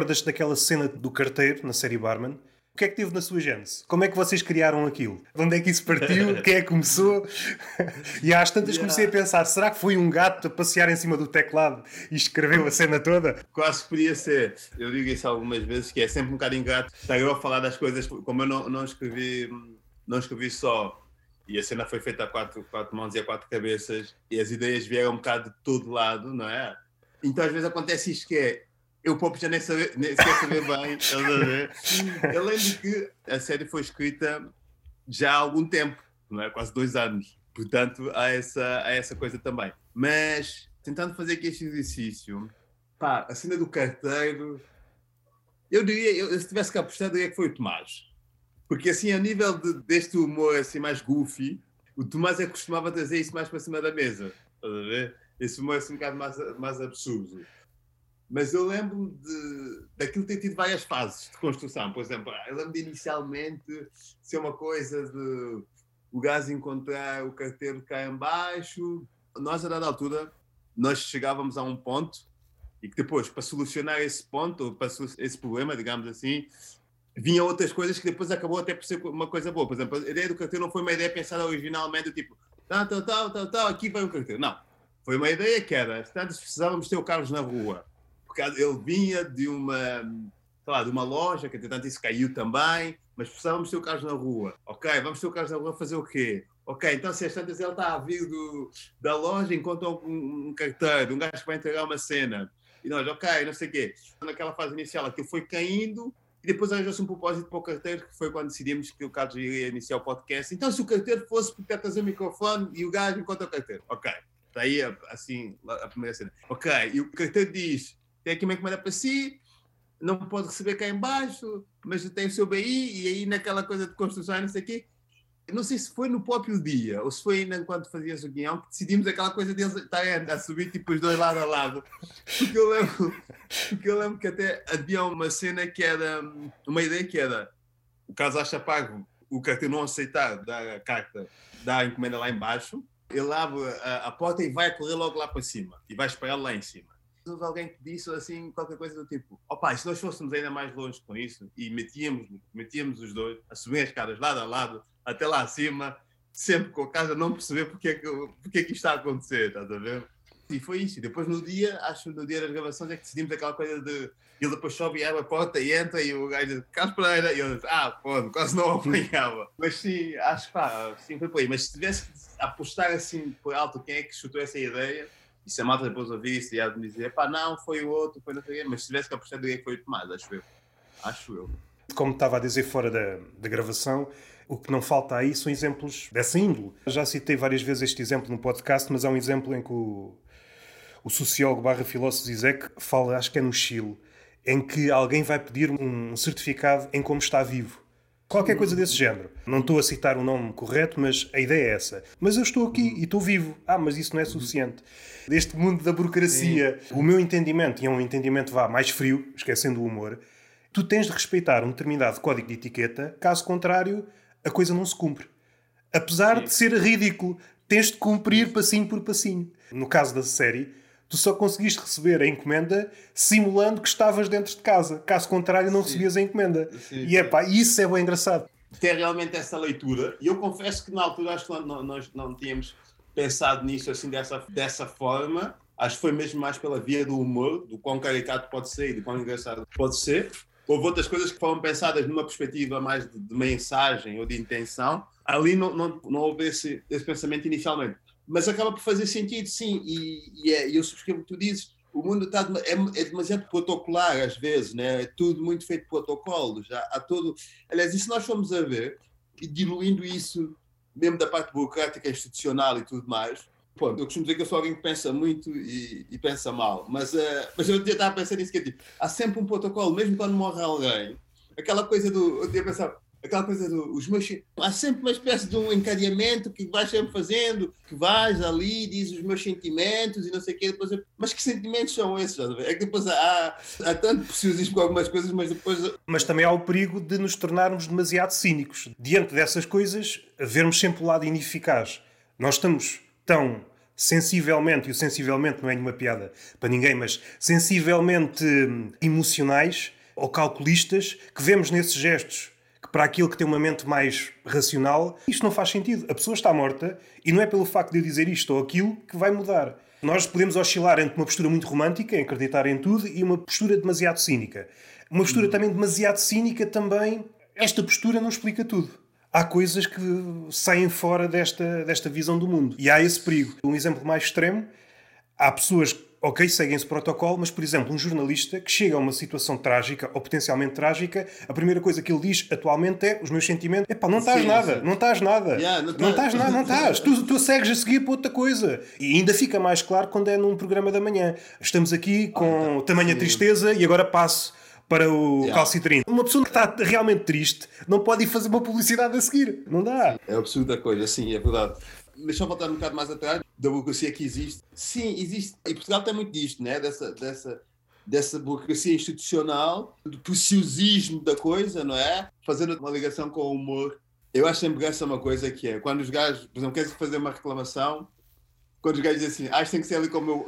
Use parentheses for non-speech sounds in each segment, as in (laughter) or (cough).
recordas daquela cena do carteiro na série Barman? O que é que teve na sua gênese? Como é que vocês criaram aquilo? De onde é que isso partiu? (laughs) Quem é que começou? e às tantas yeah. comecei a pensar: será que foi um gato a passear em cima do teclado e escreveu a cena toda? Quase podia ser. Eu digo isso algumas vezes, que é sempre um bocado ingrato estar eu a falar das coisas, como eu não, não, escrevi, não escrevi só. E a cena foi feita a quatro, quatro mãos e a quatro cabeças, e as ideias vieram um bocado de todo lado, não é? Então às vezes acontece isto que é eu próprio já nem, saber, nem sequer saber bem, estás a ver? (laughs) Eu lembro que a série foi escrita já há algum tempo, não é? quase dois anos. Portanto, há essa, há essa coisa também. Mas, tentando fazer aqui este exercício, pá, a cena do carteiro, eu diria, eu, se tivesse que apostar, eu diria que foi o Tomás. Porque, assim, a nível de, deste humor assim, mais goofy, o Tomás é que costumava trazer isso mais para cima da mesa. Estás a ver? Esse humor assim um bocado mais, mais absurdo mas eu lembro de, daquilo ter tido várias fases de construção. Por exemplo, eu lembro de inicialmente ser uma coisa de o gás encontrar o carteiro cá embaixo. Nós, a dada altura, nós chegávamos a um ponto e que depois, para solucionar esse ponto, para esse problema, digamos assim, vinham outras coisas que depois acabou até por ser uma coisa boa. Por exemplo, a ideia do carteiro não foi uma ideia pensada originalmente, tipo, tal, tal, tal, tal, tal aqui vai o carteiro. Não. Foi uma ideia que era, portanto, precisávamos ter o Carlos na rua porque ele vinha de uma, sei lá, de uma loja, que entretanto isso caiu também, mas precisávamos ter o carro na rua. Ok, vamos ter o carro na rua fazer o quê? Ok, então se as tantas ele está a vir do, da loja, encontra um, um carteiro, um gajo que vai entregar uma cena. E nós, ok, não sei o quê. Naquela fase inicial aquilo foi caindo e depois arranjou-se um propósito para o carteiro, que foi quando decidimos que o Carlos iria iniciar o podcast. Então se o carteiro fosse porque trazer o microfone e o gajo encontra o carteiro. Ok, está aí assim a primeira cena. Ok, e o carteiro diz, tem aqui uma encomenda para si, não pode receber cá embaixo, mas tem o seu BI, e aí naquela coisa de construção, não sei o quê. não sei se foi no próprio dia, ou se foi ainda enquanto fazias o guião, que decidimos aquela coisa deles estarem a subir tipo os dois lado a lado. Porque eu lembro, porque eu lembro que até havia uma cena que era, uma ideia que era, o caso acha pago, o carteiro não aceitar dar a carta da encomenda lá embaixo, ele abre a, a porta e vai correr logo lá para cima, e vai esperar lá em cima houve alguém que disse assim qualquer coisa do tipo: opa, se nós fôssemos ainda mais longe com isso e metíamos, metíamos os dois a subir as escadas lado a lado, até lá acima, sempre com a casa não perceber porque é que, porque é que isto está a acontecer, estás a ver? E foi isso. E depois no dia, acho que no dia das gravações é que decidimos aquela coisa de ele depois sobe e abre a porta e entra e o gajo diz Carlos e eu disse, ah, pô, quase não apanhava. Mas sim, acho que pá, sim, foi por aí. Mas se tivesse que apostar assim por alto quem é que chutou essa ideia, e se a malta depois ouvisse e me dizer, pá, não, foi o outro, foi não sei mas se tivesse que apostar, diria que foi o Tomás, acho eu. Acho eu. Como estava a dizer fora da, da gravação, o que não falta aí são exemplos dessa índole. Já citei várias vezes este exemplo no podcast, mas há um exemplo em que o, o sociólogo barra filósofo Zizek fala, acho que é no Chile, em que alguém vai pedir um certificado em como está vivo. Qualquer coisa desse género. Não estou a citar o nome correto, mas a ideia é essa. Mas eu estou aqui e estou vivo. Ah, mas isso não é suficiente. Deste mundo da burocracia, Sim. o meu entendimento, e é um entendimento vá mais frio, esquecendo o humor, tu tens de respeitar um determinado código de etiqueta, caso contrário, a coisa não se cumpre. Apesar Sim. de ser ridículo, tens de cumprir passinho por passinho. No caso da série, tu só conseguiste receber a encomenda simulando que estavas dentro de casa. Caso contrário, não Sim. recebias a encomenda. Sim. E é pá, isso é bem engraçado. Ter realmente essa leitura, e eu confesso que na altura acho que não, nós não tínhamos pensado nisso assim dessa, dessa forma. Acho que foi mesmo mais pela via do humor, do quão caricato pode ser e do quão engraçado pode ser. Houve outras coisas que foram pensadas numa perspectiva mais de, de mensagem ou de intenção. Ali não, não, não houve esse, esse pensamento inicialmente mas acaba por fazer sentido, sim, e, e é, eu subscrevo o que tu dizes, o mundo está é, é, demasiado protocolar às vezes, né? é tudo muito feito protocolo, já há todo... Aliás, se nós formos a ver, e diluindo isso, mesmo da parte burocrática, institucional e tudo mais, Pô, eu costumo dizer que eu sou alguém que pensa muito e, e pensa mal, mas, uh, mas eu estava a pensar nisso, que é tipo, há sempre um protocolo, mesmo quando morre alguém, aquela coisa do... Eu tinha pensado, aquela coisa dos meus. Há sempre uma espécie de um encadeamento que vais sempre fazendo, que vais ali, diz os meus sentimentos e não sei o quê. Depois, mas que sentimentos são esses? É que depois há, há tanto preciosismo com algumas coisas, mas depois. Mas também há o perigo de nos tornarmos demasiado cínicos. Diante dessas coisas, vermos sempre o lado ineficaz. Nós estamos tão sensivelmente, e o sensivelmente não é nenhuma piada para ninguém, mas sensivelmente emocionais ou calculistas que vemos nesses gestos para aquilo que tem uma mente mais racional, isto não faz sentido. A pessoa está morta e não é pelo facto de eu dizer isto ou aquilo que vai mudar. Nós podemos oscilar entre uma postura muito romântica, em acreditar em tudo, e uma postura demasiado cínica. Uma postura também demasiado cínica também, esta postura não explica tudo há coisas que saem fora desta, desta visão do mundo. E há esse perigo. Um exemplo mais extremo: há pessoas ok, seguem esse protocolo, mas, por exemplo, um jornalista que chega a uma situação trágica ou potencialmente trágica, a primeira coisa que ele diz atualmente é os meus sentimentos. Epá, não estás nada, sim. não estás nada. Yeah, não, não estás nada, não estás. tu, tu segues a seguir para outra coisa. E ainda fica mais claro quando é num programa da manhã. Estamos aqui com ah, tá. tamanha sim. tristeza e agora passo para o yeah. calcitrino. Uma pessoa que está realmente triste não pode ir fazer uma publicidade a seguir. Não dá. É absurda a coisa, sim, é verdade. Deixa eu voltar um bocado mais atrás da burocracia que existe. Sim, existe. E Portugal tem muito disto, né? dessa, dessa, dessa burocracia institucional, do preciosismo da coisa, não é? Fazendo uma ligação com o humor. Eu acho sempre essa uma coisa que é, quando os gajos, por exemplo, querem fazer uma reclamação, quando os gajos dizem assim, ah, isto tem que ser ali como eu.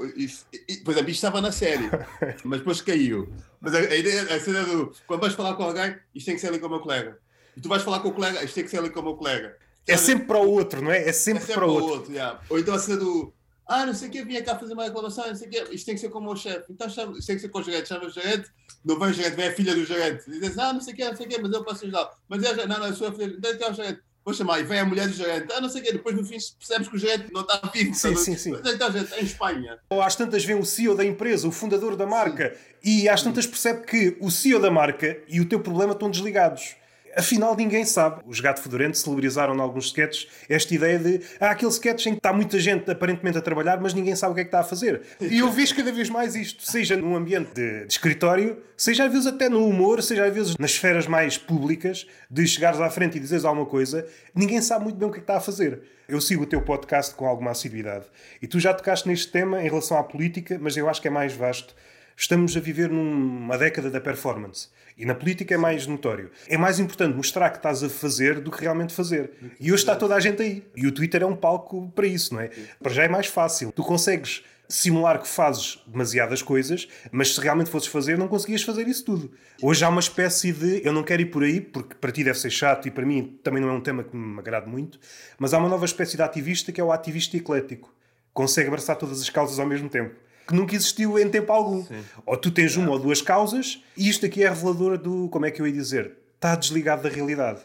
Por exemplo, isto estava na série, (laughs) mas depois caiu. Mas a, a ideia, a cena do. Quando vais falar com alguém, isto tem que ser ali com o meu colega. E tu vais falar com o colega, isto tem que ser ali com o meu colega. É sempre para o outro, não é? É sempre, é sempre para o outro. outro yeah. Ou então a cena do. Ah, não sei o que, vinha cá fazer uma reclamação, não sei o que, isto tem que ser com o meu chefe. Então chama, isto tem que ser com o gerente, chama o gerente, não vem o gerente, vem a filha do gerente. E diz, ah, não sei o que, não sei o que, mas eu posso ajudar. Mas é, não, não, eu sou a filha, então é o gerente vou chamar, e vem a mulher do gerente, ah, não sei o quê, depois no fim percebes que o gerente não está vivo. Sim, sim, sim. Mas então, gente, em Espanha. Ou às tantas vem o CEO da empresa, o fundador da marca, sim. e às tantas percebe que o CEO da marca e o teu problema estão desligados. Afinal, ninguém sabe. Os Gato Fedorento celebrizaram em alguns sketches esta ideia de há ah, aquele sketch em que está muita gente aparentemente a trabalhar, mas ninguém sabe o que é que está a fazer. E eu vejo cada vez mais isto, seja num ambiente de, de escritório, seja às vezes até no humor, seja às vezes nas esferas mais públicas, de chegares à frente e dizeres alguma coisa, ninguém sabe muito bem o que é que está a fazer. Eu sigo o teu podcast com alguma assiduidade e tu já tocaste neste tema em relação à política, mas eu acho que é mais vasto. Estamos a viver numa década da performance. E na política é mais notório. É mais importante mostrar que estás a fazer do que realmente fazer. E hoje está toda a gente aí. E o Twitter é um palco para isso, não é? Para já é mais fácil. Tu consegues simular que fazes demasiadas coisas, mas se realmente fosses fazer, não conseguias fazer isso tudo. Hoje há uma espécie de. Eu não quero ir por aí, porque para ti deve ser chato e para mim também não é um tema que me agrada muito, mas há uma nova espécie de ativista que é o ativista eclético. Consegue abraçar todas as causas ao mesmo tempo que nunca existiu em tempo algum. Sim. Ou tu tens uma ou duas causas e isto aqui é revelador do, como é que eu ia dizer, está desligado da realidade.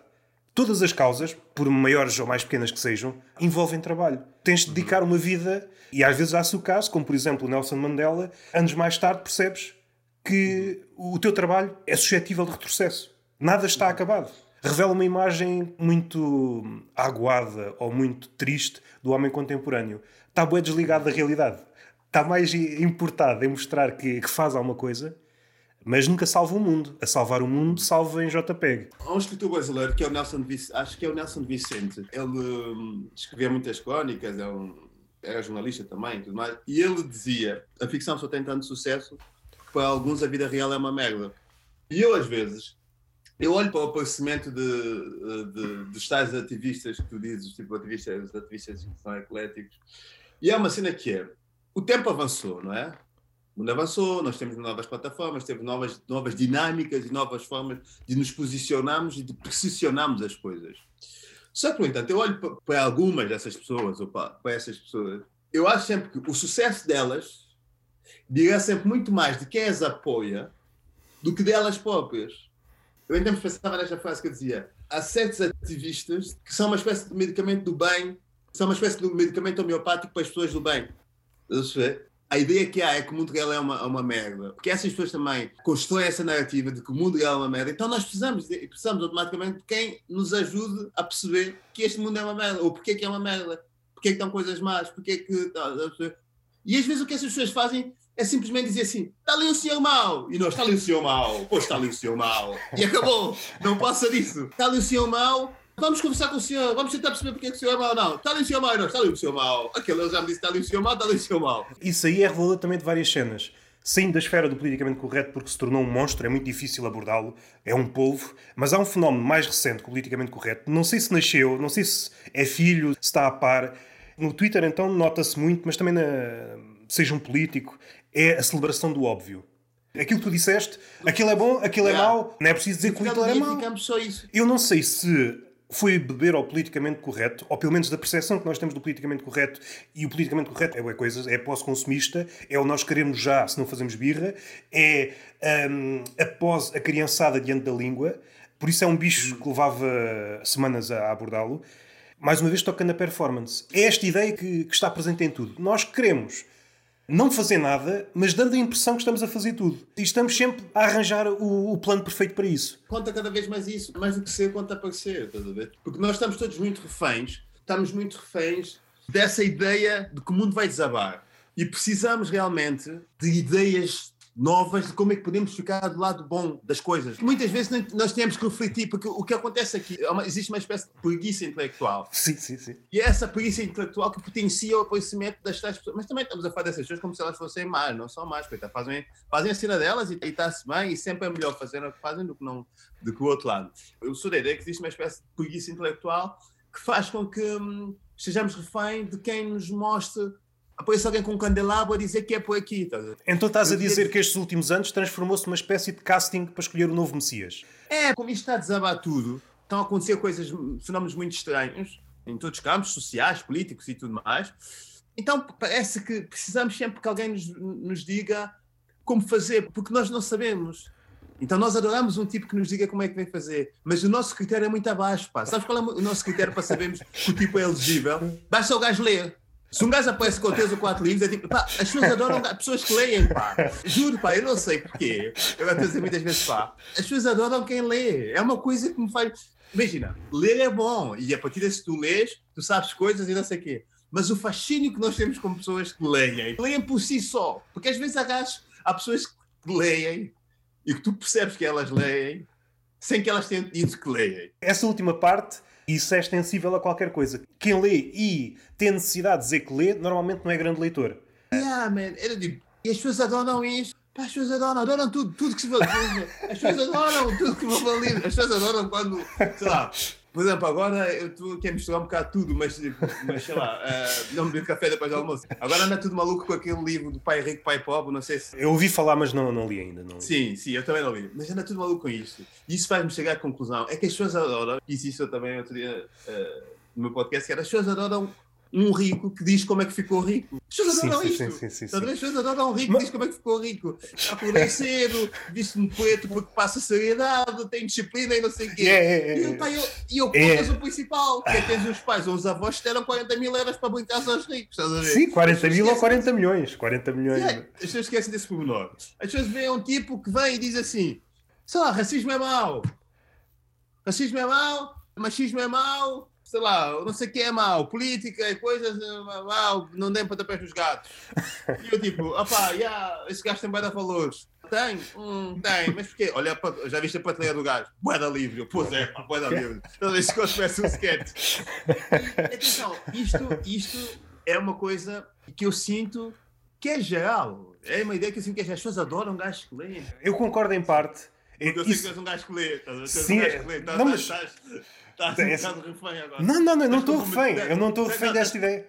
Todas as causas, por maiores ou mais pequenas que sejam, envolvem trabalho. Tens de dedicar uma vida, e às vezes há-se o caso, como por exemplo o Nelson Mandela, anos mais tarde percebes que o teu trabalho é suscetível de retrocesso. Nada está acabado. Revela uma imagem muito aguada ou muito triste do homem contemporâneo. Está bem desligado da realidade está mais importado em mostrar que, que, faz alguma coisa, mas nunca salva o mundo. A salvar o mundo, salva em JPEG. Há um escritor brasileiro que é o Nelson Vicente, acho que é o Nelson Vicente. Ele hum, escrevia muitas crónicas, é um, era jornalista também, tudo mais, e ele dizia: a ficção só tem tanto sucesso que para alguns a vida real é uma merda. E eu, às vezes, eu olho para o aparecimento de, de, dos tais ativistas que tu dizes, tipo ativistas, ativistas que são ecléticos, e é uma cena que é o tempo avançou, não é? O mundo avançou, nós temos novas plataformas, temos novas, novas dinâmicas e novas formas de nos posicionarmos e de precisionarmos as coisas. Só que, no entanto, eu olho para algumas dessas pessoas, ou para, essas pessoas, eu acho sempre que o sucesso delas dirá sempre muito mais de quem as apoia do que delas próprias. Eu ainda me pensava nesta frase que eu dizia: há certos ativistas que são uma espécie de medicamento do bem, são uma espécie de medicamento homeopático para as pessoas do bem. A ideia que há é que o mundo real é uma, uma merda. Porque essas pessoas também constroem essa narrativa de que o mundo real é uma merda. Então nós precisamos, precisamos automaticamente de quem nos ajude a perceber que este mundo é uma merda. Ou porque é que é uma merda. Porque é que estão coisas más. Porque é que... E às vezes o que essas pessoas fazem é simplesmente dizer assim: está ali o senhor mau. E nós, está ali o senhor mau. Pois está ali o senhor mau. E acabou. Não passa disso. Está ali o senhor mau Vamos conversar com o senhor, vamos tentar perceber porque é que o senhor é mau. Não, está ali o senhor mau, não, está ali o senhor mau. Aquele já me disse: está ali o senhor mau, está ali o senhor mau. Isso aí é revelador também de várias cenas. Saindo da esfera do politicamente correto porque se tornou um monstro, é muito difícil abordá-lo, é um polvo, mas há um fenómeno mais recente que o politicamente correto, não sei se nasceu, não sei se é filho, se está a par, No Twitter, então, nota-se muito, mas também na, seja um político, é a celebração do óbvio. Aquilo que tu disseste, aquilo é bom, aquilo é Yeah. mau, não é preciso dizer que o Hitler é mau. Eu não sei se foi beber ao politicamente correto, ou pelo menos da percepção que nós temos do politicamente correto, e o politicamente correto é boa coisa, é pós-consumista, é o nós queremos já, se não fazemos birra, é hum, após a criançada diante da língua, por isso é um bicho que levava semanas a abordá-lo. Mais uma vez toca na performance. É esta ideia que, que está presente em tudo. Nós queremos não fazer nada, mas dando a impressão que estamos a fazer tudo. E estamos sempre a arranjar o, o plano perfeito para isso. Conta cada vez mais isso, mais do que ser, conta aparecer, estás a ver? Porque nós estamos todos muito reféns, estamos muito reféns dessa ideia de que o mundo vai desabar. E precisamos realmente de ideias novas de como é que podemos ficar do lado bom das coisas. Muitas vezes nós temos que refletir, porque o que acontece aqui, é uma- existe uma espécie de preguiça intelectual. Sim, sim, sim. E é essa preguiça intelectual que potencia o conhecimento das tais pessoas. Mas também estamos a falar dessas pessoas como se elas fossem más, não são más, coitado. Fazem, fazem a cena delas e está-se bem, e sempre é melhor fazer o que fazem do que, não, do que o outro lado. Eu sou da ideia que existe uma espécie de preguiça intelectual que faz com que hum, estejamos refém de quem nos mostre. Aparece alguém com um candelabro a dizer que é por aqui. Então estás a dizer- que estes últimos anos transformou-se numa espécie de casting para escolher o novo Messias. É, como isto está a desabar tudo, estão a acontecer coisas, fenómenos muito estranhos, em todos os campos, sociais, políticos e tudo mais. Então parece que precisamos sempre que alguém nos, nos diga como fazer, porque nós não sabemos. Então nós adoramos um tipo que nos diga como é que vem fazer, mas o nosso critério é muito abaixo, pá. Sabes qual é o nosso critério para sabermos que o tipo é elegível? Basta o gajo ler. Se um gajo aparece com três ou quatro livros, é tipo, pá, as pessoas adoram pessoas que leem, pá. Juro, pá, eu não sei porquê. Eu estou a dizer muitas vezes, pá, as pessoas adoram quem lê. É uma coisa que me faz. Imagina, ler é bom, e a partir desse tu lês, tu sabes coisas e não sei o quê. Mas o fascínio que nós temos com pessoas que leem, leem por si só. Porque às vezes há, gajos- há pessoas que leem e que tu percebes que elas leem sem que elas tenham dito que leem. Essa última parte, isso é extensível a qualquer coisa. Quem lê e tem necessidade de dizer que lê, normalmente não é grande leitor. Yeah, man. Era tipo, e as pessoas adoram isto. Pá, as pessoas adoram, adoram tudo, tudo que se vê. As pessoas adoram tudo que livre. As pessoas adoram quando, sei lá, por exemplo, agora eu estou a misturar um bocado tudo, mas, mas sei lá, eh, não beber café depois do almoço. Agora anda tudo maluco com aquele livro do pai rico, pai pobre, não sei se. Eu ouvi falar, mas não, não li ainda. Não. Sim, sim, eu também não li. Mas anda tudo maluco com isto. E isso faz-me chegar à conclusão. É que as pessoas adoram, e isso eu também outro dia eh, no meu podcast, que era as pessoas adoram um rico que diz como é que ficou rico. As pessoas Sim, adoram sim, isto. pessoas adoram um rico que diz como é que ficou rico. Acordei cedo, viste-me preto porque passa seriedade, tem disciplina e não sei o quê. É, é, é, E eu, pá, eu, e eu É. contas o principal, que é tens uns pais ou uns avós que deram 40 mil euros para brincar aos ricos, estás a ver? Sim, 40 As pessoas mil ou esquecem 40 milhões. 40 milhões. Yeah, as pessoas esquecem desse pormenor. As pessoas veem um tipo que vem e diz assim: sei lá, racismo é mau, racismo é mau, machismo é mau, sei lá, não sei o que é mau, política e coisas é mau, não deem pontapés nos gatos. E eu tipo, opá, yeah, esse gajo tem bué de valores. Tem? Hum, tem, mas porquê? Olha, já viste a prateleira do gajo? Bué da livre. Eu, Pois é, pá, bué da livre. Então, esse coisa parece um sketch. Atenção, isto, isto é uma coisa que eu sinto que é geral. É uma ideia que eu sinto que as pessoas adoram gajos que leem. Eu concordo em parte. Porque eu sei que Isso- tu és um gajo que lê. Estás a Sim, um gajo é- que lê. Estás, não, mas- estás, estás um bocado refém agora. Não, não, não, eu não estou refém. Eu não estou refém desta ideia.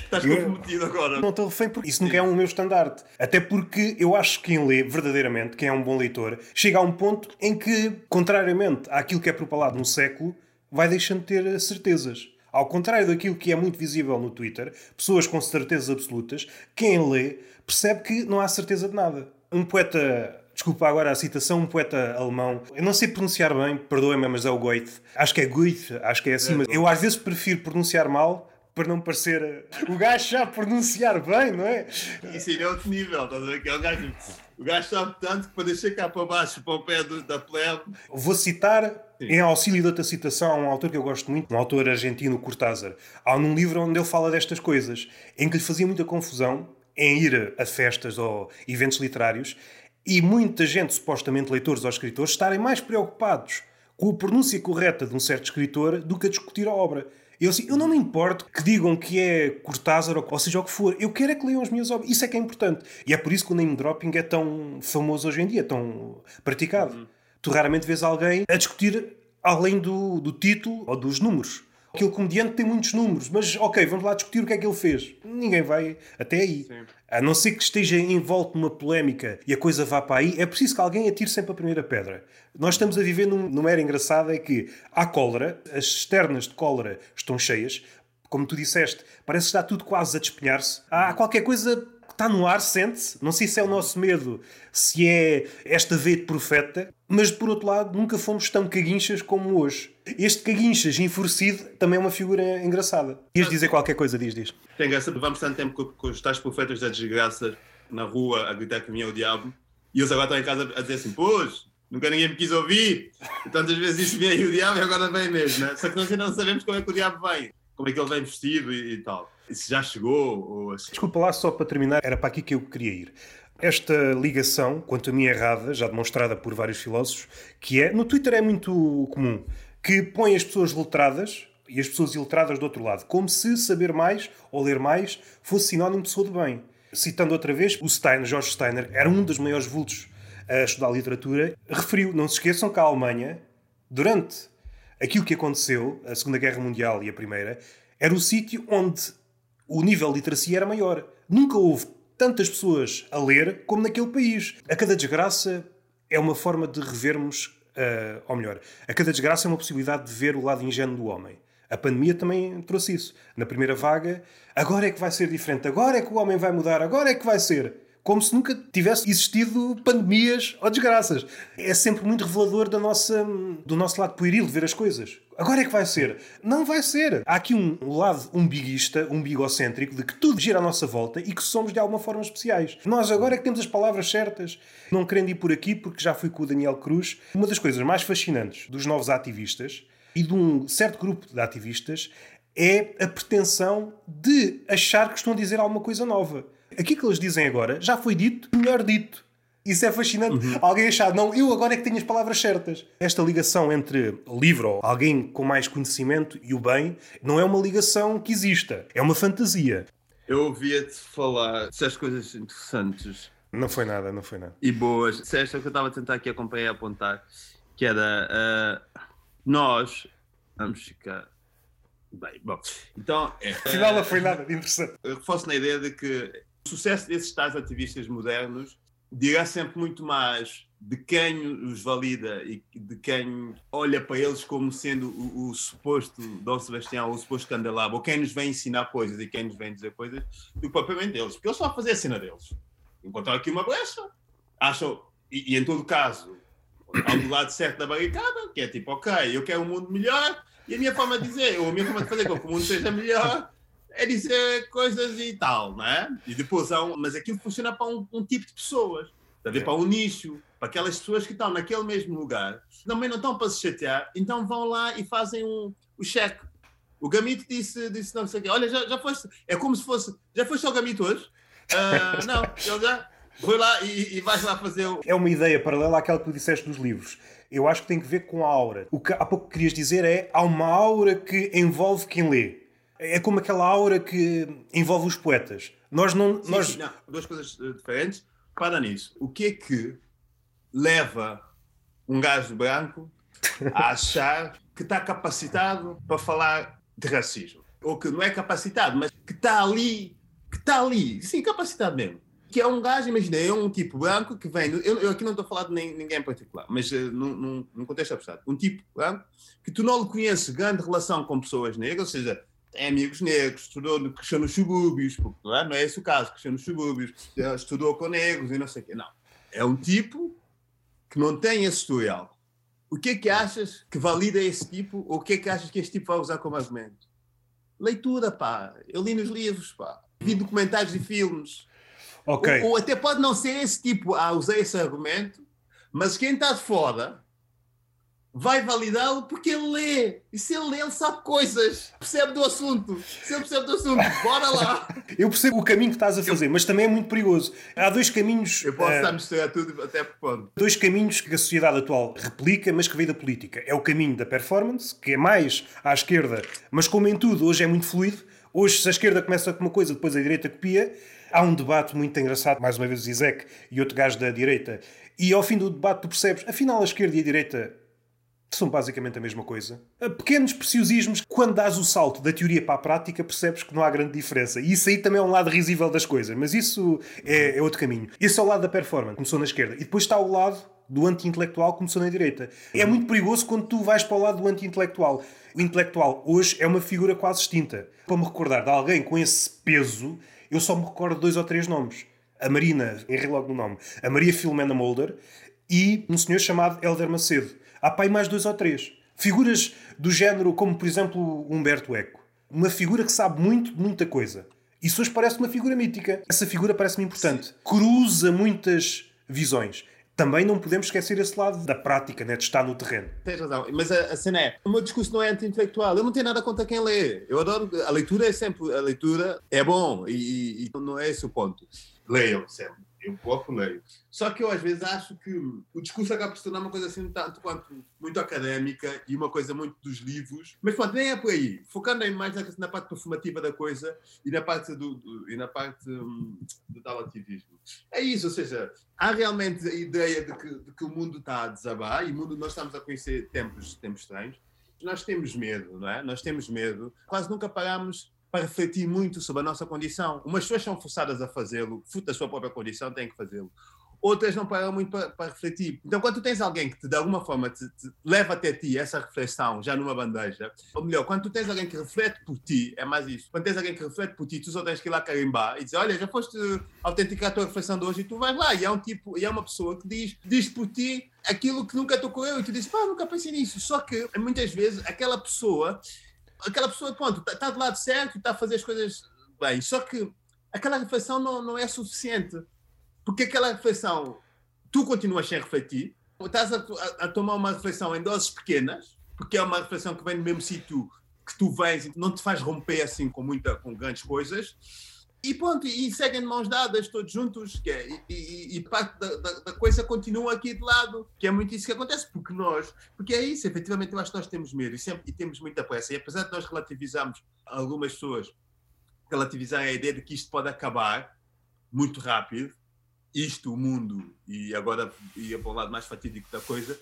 Estás comprometido agora. Não estou refém porque isso nunca é o meu estandarte. Até porque eu acho que quem lê verdadeiramente, quem é um bom leitor, chega a um ponto em que, contrariamente àquilo que é propalado no século, vai deixando de ter certezas. Ao contrário daquilo que é muito visível no Twitter, pessoas com certezas absolutas, quem lê percebe que não há certeza de nada. Um poeta, desculpa agora a citação, um poeta alemão, eu não sei pronunciar bem, perdoem-me, mas é o Goethe. Acho que é Goethe, acho que é assim, mas eu às vezes prefiro pronunciar mal para não parecer o gajo já pronunciar bem, não é? Isso aí é outro nível. Estás a ver? É o gajo. O gajo sabe tanto que para deixar cá para baixo, para o pé do- da plebe. Vou citar, em auxílio de outra citação, um autor que eu gosto muito, um autor argentino, Cortázar. Há um livro onde ele fala destas coisas, em que lhe fazia muita confusão em ir a festas ou eventos literários e muita gente, supostamente leitores ou escritores, estarem mais preocupados com a pronúncia correta de um certo escritor do que a discutir a obra. Eu, assim, eu não me importo que digam que é Cortázar ou, ou seja o que for. Eu quero é que leiam as minhas obras. Isso é que é importante. E é por isso que o name dropping é tão famoso hoje em dia, tão praticado. Tu raramente vês alguém a discutir além do, do título ou dos números. Aquele comediante tem muitos números, mas ok, vamos lá discutir o que é que ele fez. Ninguém vai até aí. Sim. A não ser que esteja envolto numa polémica e a coisa vá para aí, é preciso que alguém atire sempre a primeira pedra. Nós estamos a viver num, numa era engraçada é que há cólera, as externas de cólera estão cheias, como tu disseste, parece que está tudo quase a despenhar-se. Há qualquer coisa está no ar, sente-se. Não sei se é o nosso medo, se é esta veia de profeta, mas por outro lado, nunca fomos tão caguinchas como hoje. Este caguinchas enfurecido também é uma figura engraçada. Ias dizer qualquer coisa, diz, diz. Tem graça, vamos tanto tempo com, os tais profetas da desgraça na rua a gritar que vinha o diabo e eles agora estão em casa a dizer assim: Pois, nunca ninguém me quis ouvir. Tantas vezes isso vem o diabo e agora vem mesmo, né? Só que nós ainda não sabemos como é que o diabo vem, como é que ele vem vestido e, e tal se já chegou ou assim. Desculpa lá, só para terminar, era para aqui que eu queria ir. Esta ligação, quanto a mim errada, já demonstrada por vários filósofos, que é, no Twitter é muito comum, que põe as pessoas letradas e as pessoas iletradas do outro lado, como se saber mais ou ler mais fosse sinónimo de pessoa de bem. Citando outra vez, o Steiner, George Steiner, era um dos maiores vultos a estudar literatura, referiu, não se esqueçam que a Alemanha, durante aquilo que aconteceu, a Segunda Guerra Mundial e a Primeira, era o sítio onde o nível de literacia era maior. Nunca houve tantas pessoas a ler como naquele país. A cada desgraça é uma forma de revermos, uh, ou melhor, a cada desgraça é uma possibilidade de ver o lado ingênuo do homem. A pandemia também trouxe isso. Na primeira vaga, agora é que vai ser diferente, agora é que o homem vai mudar, agora é que vai ser como se nunca tivesse existido pandemias ou desgraças. É sempre muito revelador da nossa, do nosso lado pueril de ver as coisas. Agora é que vai ser. Não vai ser. Há aqui um lado umbiguista, umbigocêntrico, de que tudo gira à nossa volta e que somos de alguma forma especiais. Nós agora é que temos as palavras certas. Não querendo ir por aqui, porque já fui com o Daniel Cruz. Uma das coisas mais fascinantes dos novos ativistas e de um certo grupo de ativistas é a pretensão de achar que estão a dizer alguma coisa nova. Aquilo que eles dizem agora já foi dito, melhor dito. Isso é fascinante. Uhum. Alguém achar, não, eu agora é que tenho as palavras certas. Esta ligação entre livro ou alguém com mais conhecimento e o bem não é uma ligação que exista. É uma fantasia. Eu ouvia-te falar dessas coisas interessantes. Não foi nada, não foi nada. E boas. Disseste o que eu estava a tentar aqui acompanhar e apontar, que era uh, nós vamos ficar bem. Bom, então. É, Afinal, não foi nada de interessante. Eu reforço na ideia de que o sucesso desses tais ativistas modernos dirá sempre muito mais de quem os valida e de quem olha para eles como sendo o, o suposto Dom Sebastião ou o suposto candelabro, ou quem nos vem ensinar coisas e quem nos vem dizer coisas, do que propriamente deles. Porque eles só a fazer a cena deles. Encontrar aqui uma brecha, acham, e, e em todo caso, ao do lado certo da barricada, que é tipo, ok, eu quero um mundo melhor, e a minha forma de dizer, ou a minha forma de fazer com que o mundo seja melhor, é dizer coisas e tal, não é? E depois há um, mas aquilo funciona para um, um tipo de pessoas, está a ver? Para um nicho, para aquelas pessoas que estão naquele mesmo lugar, também não estão para se chatear, então vão lá e fazem um, o cheque. O Gamito disse, disse não sei o quê, olha, já, já foste, é como se fosse, já foste ao Gamito hoje? Uh, (laughs) não, ele já, foi lá e, e vais lá fazer o... É uma ideia paralela àquela que tu disseste dos livros. Eu acho que tem que ver com a aura. O que há pouco querias dizer é, há uma aura que envolve quem lê. É como aquela aura que envolve os poetas. Nós não. Sim, nós... Sim, não. Duas coisas eh, diferentes. Para nisso. O que é que leva um gajo branco a (laughs) achar que está capacitado para falar de racismo? Ou que não é capacitado, mas que está ali, que está ali, sim, capacitado mesmo. Que é um gajo, imagina, é um tipo branco que vem. Eu, eu aqui não estou a falar de nem, ninguém em particular, mas uh, num, num, num contexto abstrato. Um tipo branco que tu não lhe conheces grande relação com pessoas negras, ou seja, tem amigos negros, estudou, cresceu nos subúrbios, porque não é, não é esse o caso, cresceu nos subúrbios, estudou com negros e não sei o quê. Não. É um tipo que não tem esse historial. O que é que achas que valida esse tipo, ou o que é que achas que este tipo vai usar como argumento? Leitura, pá. Eu li nos livros, pá. Vi documentários e filmes. Ok. Ou, ou até pode não ser esse tipo a usar esse argumento, mas quem está de fora vai validá-lo porque ele lê. E se ele lê, ele sabe coisas. Percebe do assunto. Se ele percebe do assunto, bora lá. (laughs) Eu percebo o caminho que estás a fazer, eu... mas também é muito perigoso. Há dois caminhos. Eu posso uh... estar a misturar tudo até por ponto. Dois caminhos que a sociedade atual replica, mas que vem da política. É o caminho da performance, que é mais à esquerda, mas como em tudo, hoje é muito fluido. Hoje, se a esquerda começa com uma coisa, depois a direita copia. Há um debate muito engraçado, mais uma vez o Zizek e outro gajo da direita. E ao fim do debate tu percebes, afinal a esquerda e a direita são basicamente a mesma coisa. Pequenos preciosismos, quando dás o salto da teoria para a prática, percebes que não há grande diferença. E isso aí também é um lado risível das coisas, mas isso é, é outro caminho. Esse é o lado da performance, começou na esquerda. E depois está o lado do anti-intelectual, começou na direita. É muito perigoso quando tu vais para o lado do anti-intelectual. O intelectual hoje é uma figura quase extinta. Para me recordar de alguém com esse peso, eu só me recordo dois ou três nomes. A Marina, errei logo no nome, a Maria Filomena Mulder e um senhor chamado Helder Macedo. Há pai mais dois ou três. Figuras do género como, por exemplo, Humberto Eco. Uma figura que sabe muito de muita coisa. Isso hoje parece uma figura mítica. Essa figura parece-me importante. Cruza muitas visões também não podemos esquecer esse lado da prática, né, de estar no terreno. Tens razão, mas a, a cena é: o meu discurso não é anti-intelectual, eu não tenho nada contra quem lê. Eu adoro, a leitura é sempre, a leitura é bom e, e não é esse o ponto. Leiam sempre eu pouco leio. Só que eu às vezes acho que o discurso acaba por se tornar uma coisa assim tanto quanto muito académica e uma coisa muito dos livros. Mas pronto, nem é por aí. Focando mais na, na parte performativa da coisa e na parte do, do e na parte um, do tal ativismo. É isso, ou seja, há realmente a ideia de que, de que o mundo está a desabar e o mundo nós estamos a conhecer tempos, tempos estranhos. Nós temos medo, não é? Nós temos medo. Quase nunca paramos para refletir muito sobre a nossa condição. Umas pessoas são forçadas a fazê-lo, fruto da sua própria condição, têm que fazê-lo. Outras não param muito para, para, refletir. Então, quando tu tens alguém que te, de alguma forma te, te leva até ti essa reflexão já numa bandeja, ou melhor, quando tu tens alguém que reflete por ti, é mais isso. Quando tens alguém que reflete por ti, tu só tens que ir lá carimbar e dizer: Olha, já foste autenticar a tua reflexão de hoje e tu vais lá. E é um tipo, e é uma pessoa que diz, diz por ti aquilo que nunca tocou eu e tu dizes: Pá, nunca pensei nisso. Só que muitas vezes aquela pessoa aquela pessoa, pronto, está tá do lado certo, está a fazer as coisas bem. Só que aquela reflexão não, não é suficiente. Porque aquela reflexão, tu continuas sem refletir, estás a, a, a, tomar uma reflexão em doses pequenas, porque é uma reflexão que vem do mesmo sítio que tu vens e não te faz romper assim com, muita, com grandes coisas. E pronto, e seguem de mãos dadas, todos juntos, que é, e, e, e, parte da, da, da, coisa continua aqui de lado, que é muito isso que acontece, porque nós, porque é isso, efetivamente eu acho que nós temos medo e, sempre, e temos muita pressa, e apesar de nós relativizarmos, algumas pessoas relativizarem a ideia de que isto pode acabar muito rápido, isto, o mundo, e agora ia para o lado mais fatídico da coisa,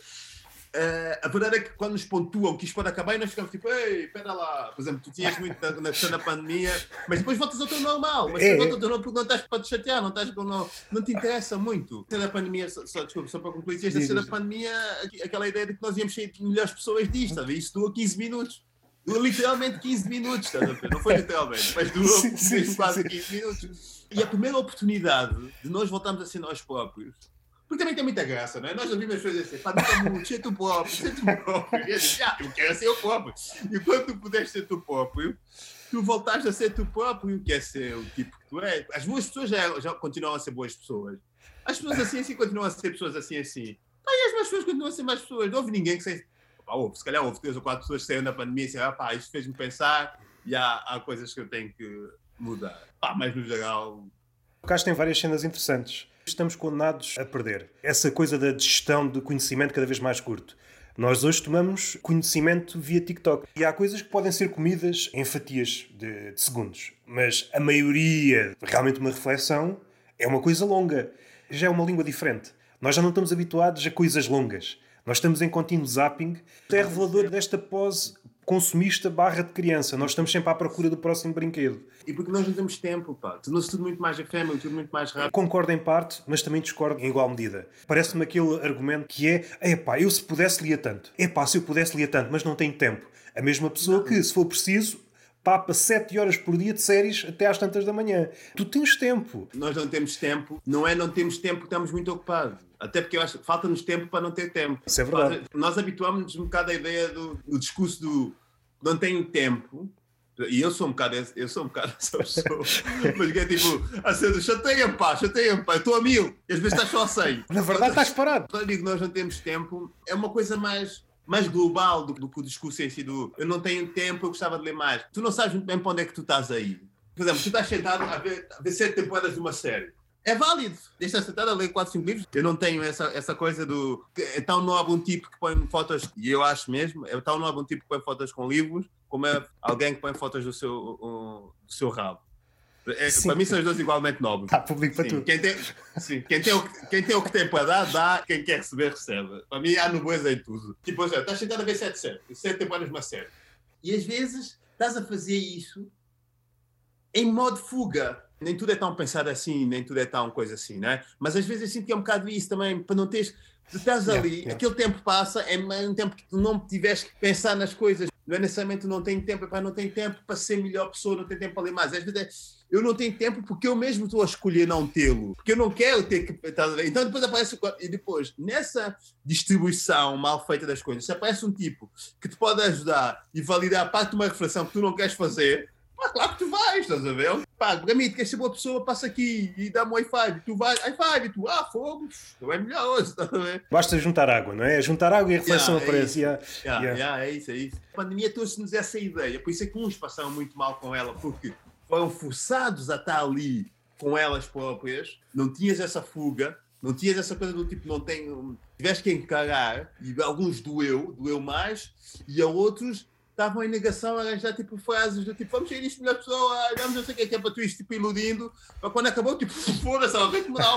Uh, a verdade é que quando nos pontuam que isto pode acabar e nós ficamos tipo, ei, espera lá. Por exemplo, tu tinhas muito na, na da pandemia, mas depois voltas ao teu normal. Mas é. voltas ao teu normal porque não estás para te chatear, não, estás, não, não te interessa muito. A da pandemia, só, só, desculpa, só para concluir, esta da pandemia, aquela ideia de que nós íamos de melhores pessoas disto, sabe? Isso dura 15 minutos. Dura literalmente 15 minutos, estás a ver? Não foi literalmente, mas durou sim, sim, quase sim. 15 minutos. E a primeira oportunidade de nós voltarmos a ser nós próprios porque também tem muita graça, não é? Nós ouvimos as coisas assim, pá, muito, ser tu próprio, ser tu próprio. (laughs) Ah, eu quero ser eu próprio. E quando tu puderes ser tu próprio, tu voltaste a ser tu próprio, que é ser o tipo que tu és. As boas pessoas já, já continuam a ser boas pessoas. As pessoas assim assim continuam a ser pessoas assim assim. E as más pessoas continuam a ser mais pessoas. Não houve ninguém que seja. Houve, se calhar houve três ou quatro pessoas que saíram da pandemia e disseram, pá, isto fez-me pensar e há, há coisas que eu tenho que mudar. Pá, mas no geral. O Castro tem várias cenas interessantes estamos condenados a perder. Essa coisa da gestão de conhecimento cada vez mais curto. Nós hoje tomamos conhecimento via TikTok. E há coisas que podem ser comidas em fatias de, de segundos. Mas a maioria, realmente uma reflexão, é uma coisa longa. Já é uma língua diferente. Nós já não estamos habituados a coisas longas. Nós estamos em contínuo zapping. É revelador desta pose consumista barra de criança. Nós estamos sempre à procura do próximo brinquedo. E porque nós não temos tempo, pá. Tornou-se tudo muito mais efêmero, tudo muito mais rápido. Concordo em parte, mas também discordo em igual medida. Parece-me aquele argumento que é epá, eu se pudesse lia tanto. Epá, se eu pudesse lia tanto, mas não tenho tempo. A mesma pessoa que, se for preciso, papa 7 horas por dia de séries até às tantas da manhã. Tu tens tempo. Nós não temos tempo. Não é não temos tempo porque estamos muito ocupados. Até porque eu acho que falta-nos tempo para não ter tempo. Isso é verdade. Nós, nós habituámos-nos um bocado à ideia do, do discurso do não tenho tempo. E eu sou um bocado, eu sou um bocado (laughs) essa pessoa. Mas que é tipo, a cena, chateia-me, pá, chateia-me, pá, estou a mil. E às vezes estás só a 100. Na verdade, estás parado. Quando digo nós não temos tempo, é uma coisa mais mais global do, do que o discurso em si do eu não tenho tempo, eu gostava de ler mais. Tu não sabes muito bem para onde é que tu estás aí. Por exemplo, tu estás sentado a ver, a ver sete temporadas de uma série é válido. Deixa sentado a ler 4, 5 livros. Eu não tenho essa, essa coisa do. Então não há algum tipo que põe fotos, e eu acho mesmo, então não há algum tipo que põe fotos com livros, como é alguém que põe fotos do seu, um, do seu rabo. É, para mim são os dois igualmente nobres. Há público para tudo. Quem tem, sim, quem, tem o, quem tem o que tem para dar, dá. Quem quer receber, recebe. Para mim há nobreza em tudo. Tipo, já, estás sentado a ver sete séries. Sete temporadas uma série. E às vezes estás a fazer isso em modo fuga. Nem tudo é tão pensado assim, nem tudo é tão coisa assim, né? Mas às vezes eu sinto que é um bocado isso também, para não teres. Tu estás ali, yeah, yeah. aquele tempo passa, é um tempo que tu não tiveste que pensar nas coisas. Não é necessariamente não tenho tempo, para não tenho tempo para ser melhor pessoa, não tenho tempo para ler mais. Às vezes é, eu não tenho tempo porque eu mesmo estou a escolher não tê-lo, porque eu não quero ter que. Então depois aparece. E depois, nessa distribuição mal feita das coisas, se aparece um tipo que te pode ajudar e validar a parte de uma reflexão que tu não queres fazer, Pá, claro que tu vais, estás a ver? Pá, mim, queres ser boa pessoa, passa aqui e dá-me um i5. Tu vais, i5, e tu, ah, fogo, tu é melhor hoje, estás a ver? Basta juntar água, não é? Juntar água e a reflexão yeah, aparece. É yeah, yeah, yeah. yeah, é isso, é isso. A pandemia trouxe-nos essa ideia, por isso é que uns passaram muito mal com ela, porque foram forçados a estar ali com elas próprias, não tinhas essa fuga, não tinhas essa coisa do tipo, não tenho. Tiveste que encarar, e alguns doeu, doeu mais, e a outros estavam em negação a arranjar tipo frases do tipo vamos ser isto melhor pessoa, vamos não sei o que é, que é para tu isto tipo iludindo, para quando acabou tipo (laughs) foda-se, alguém que me dá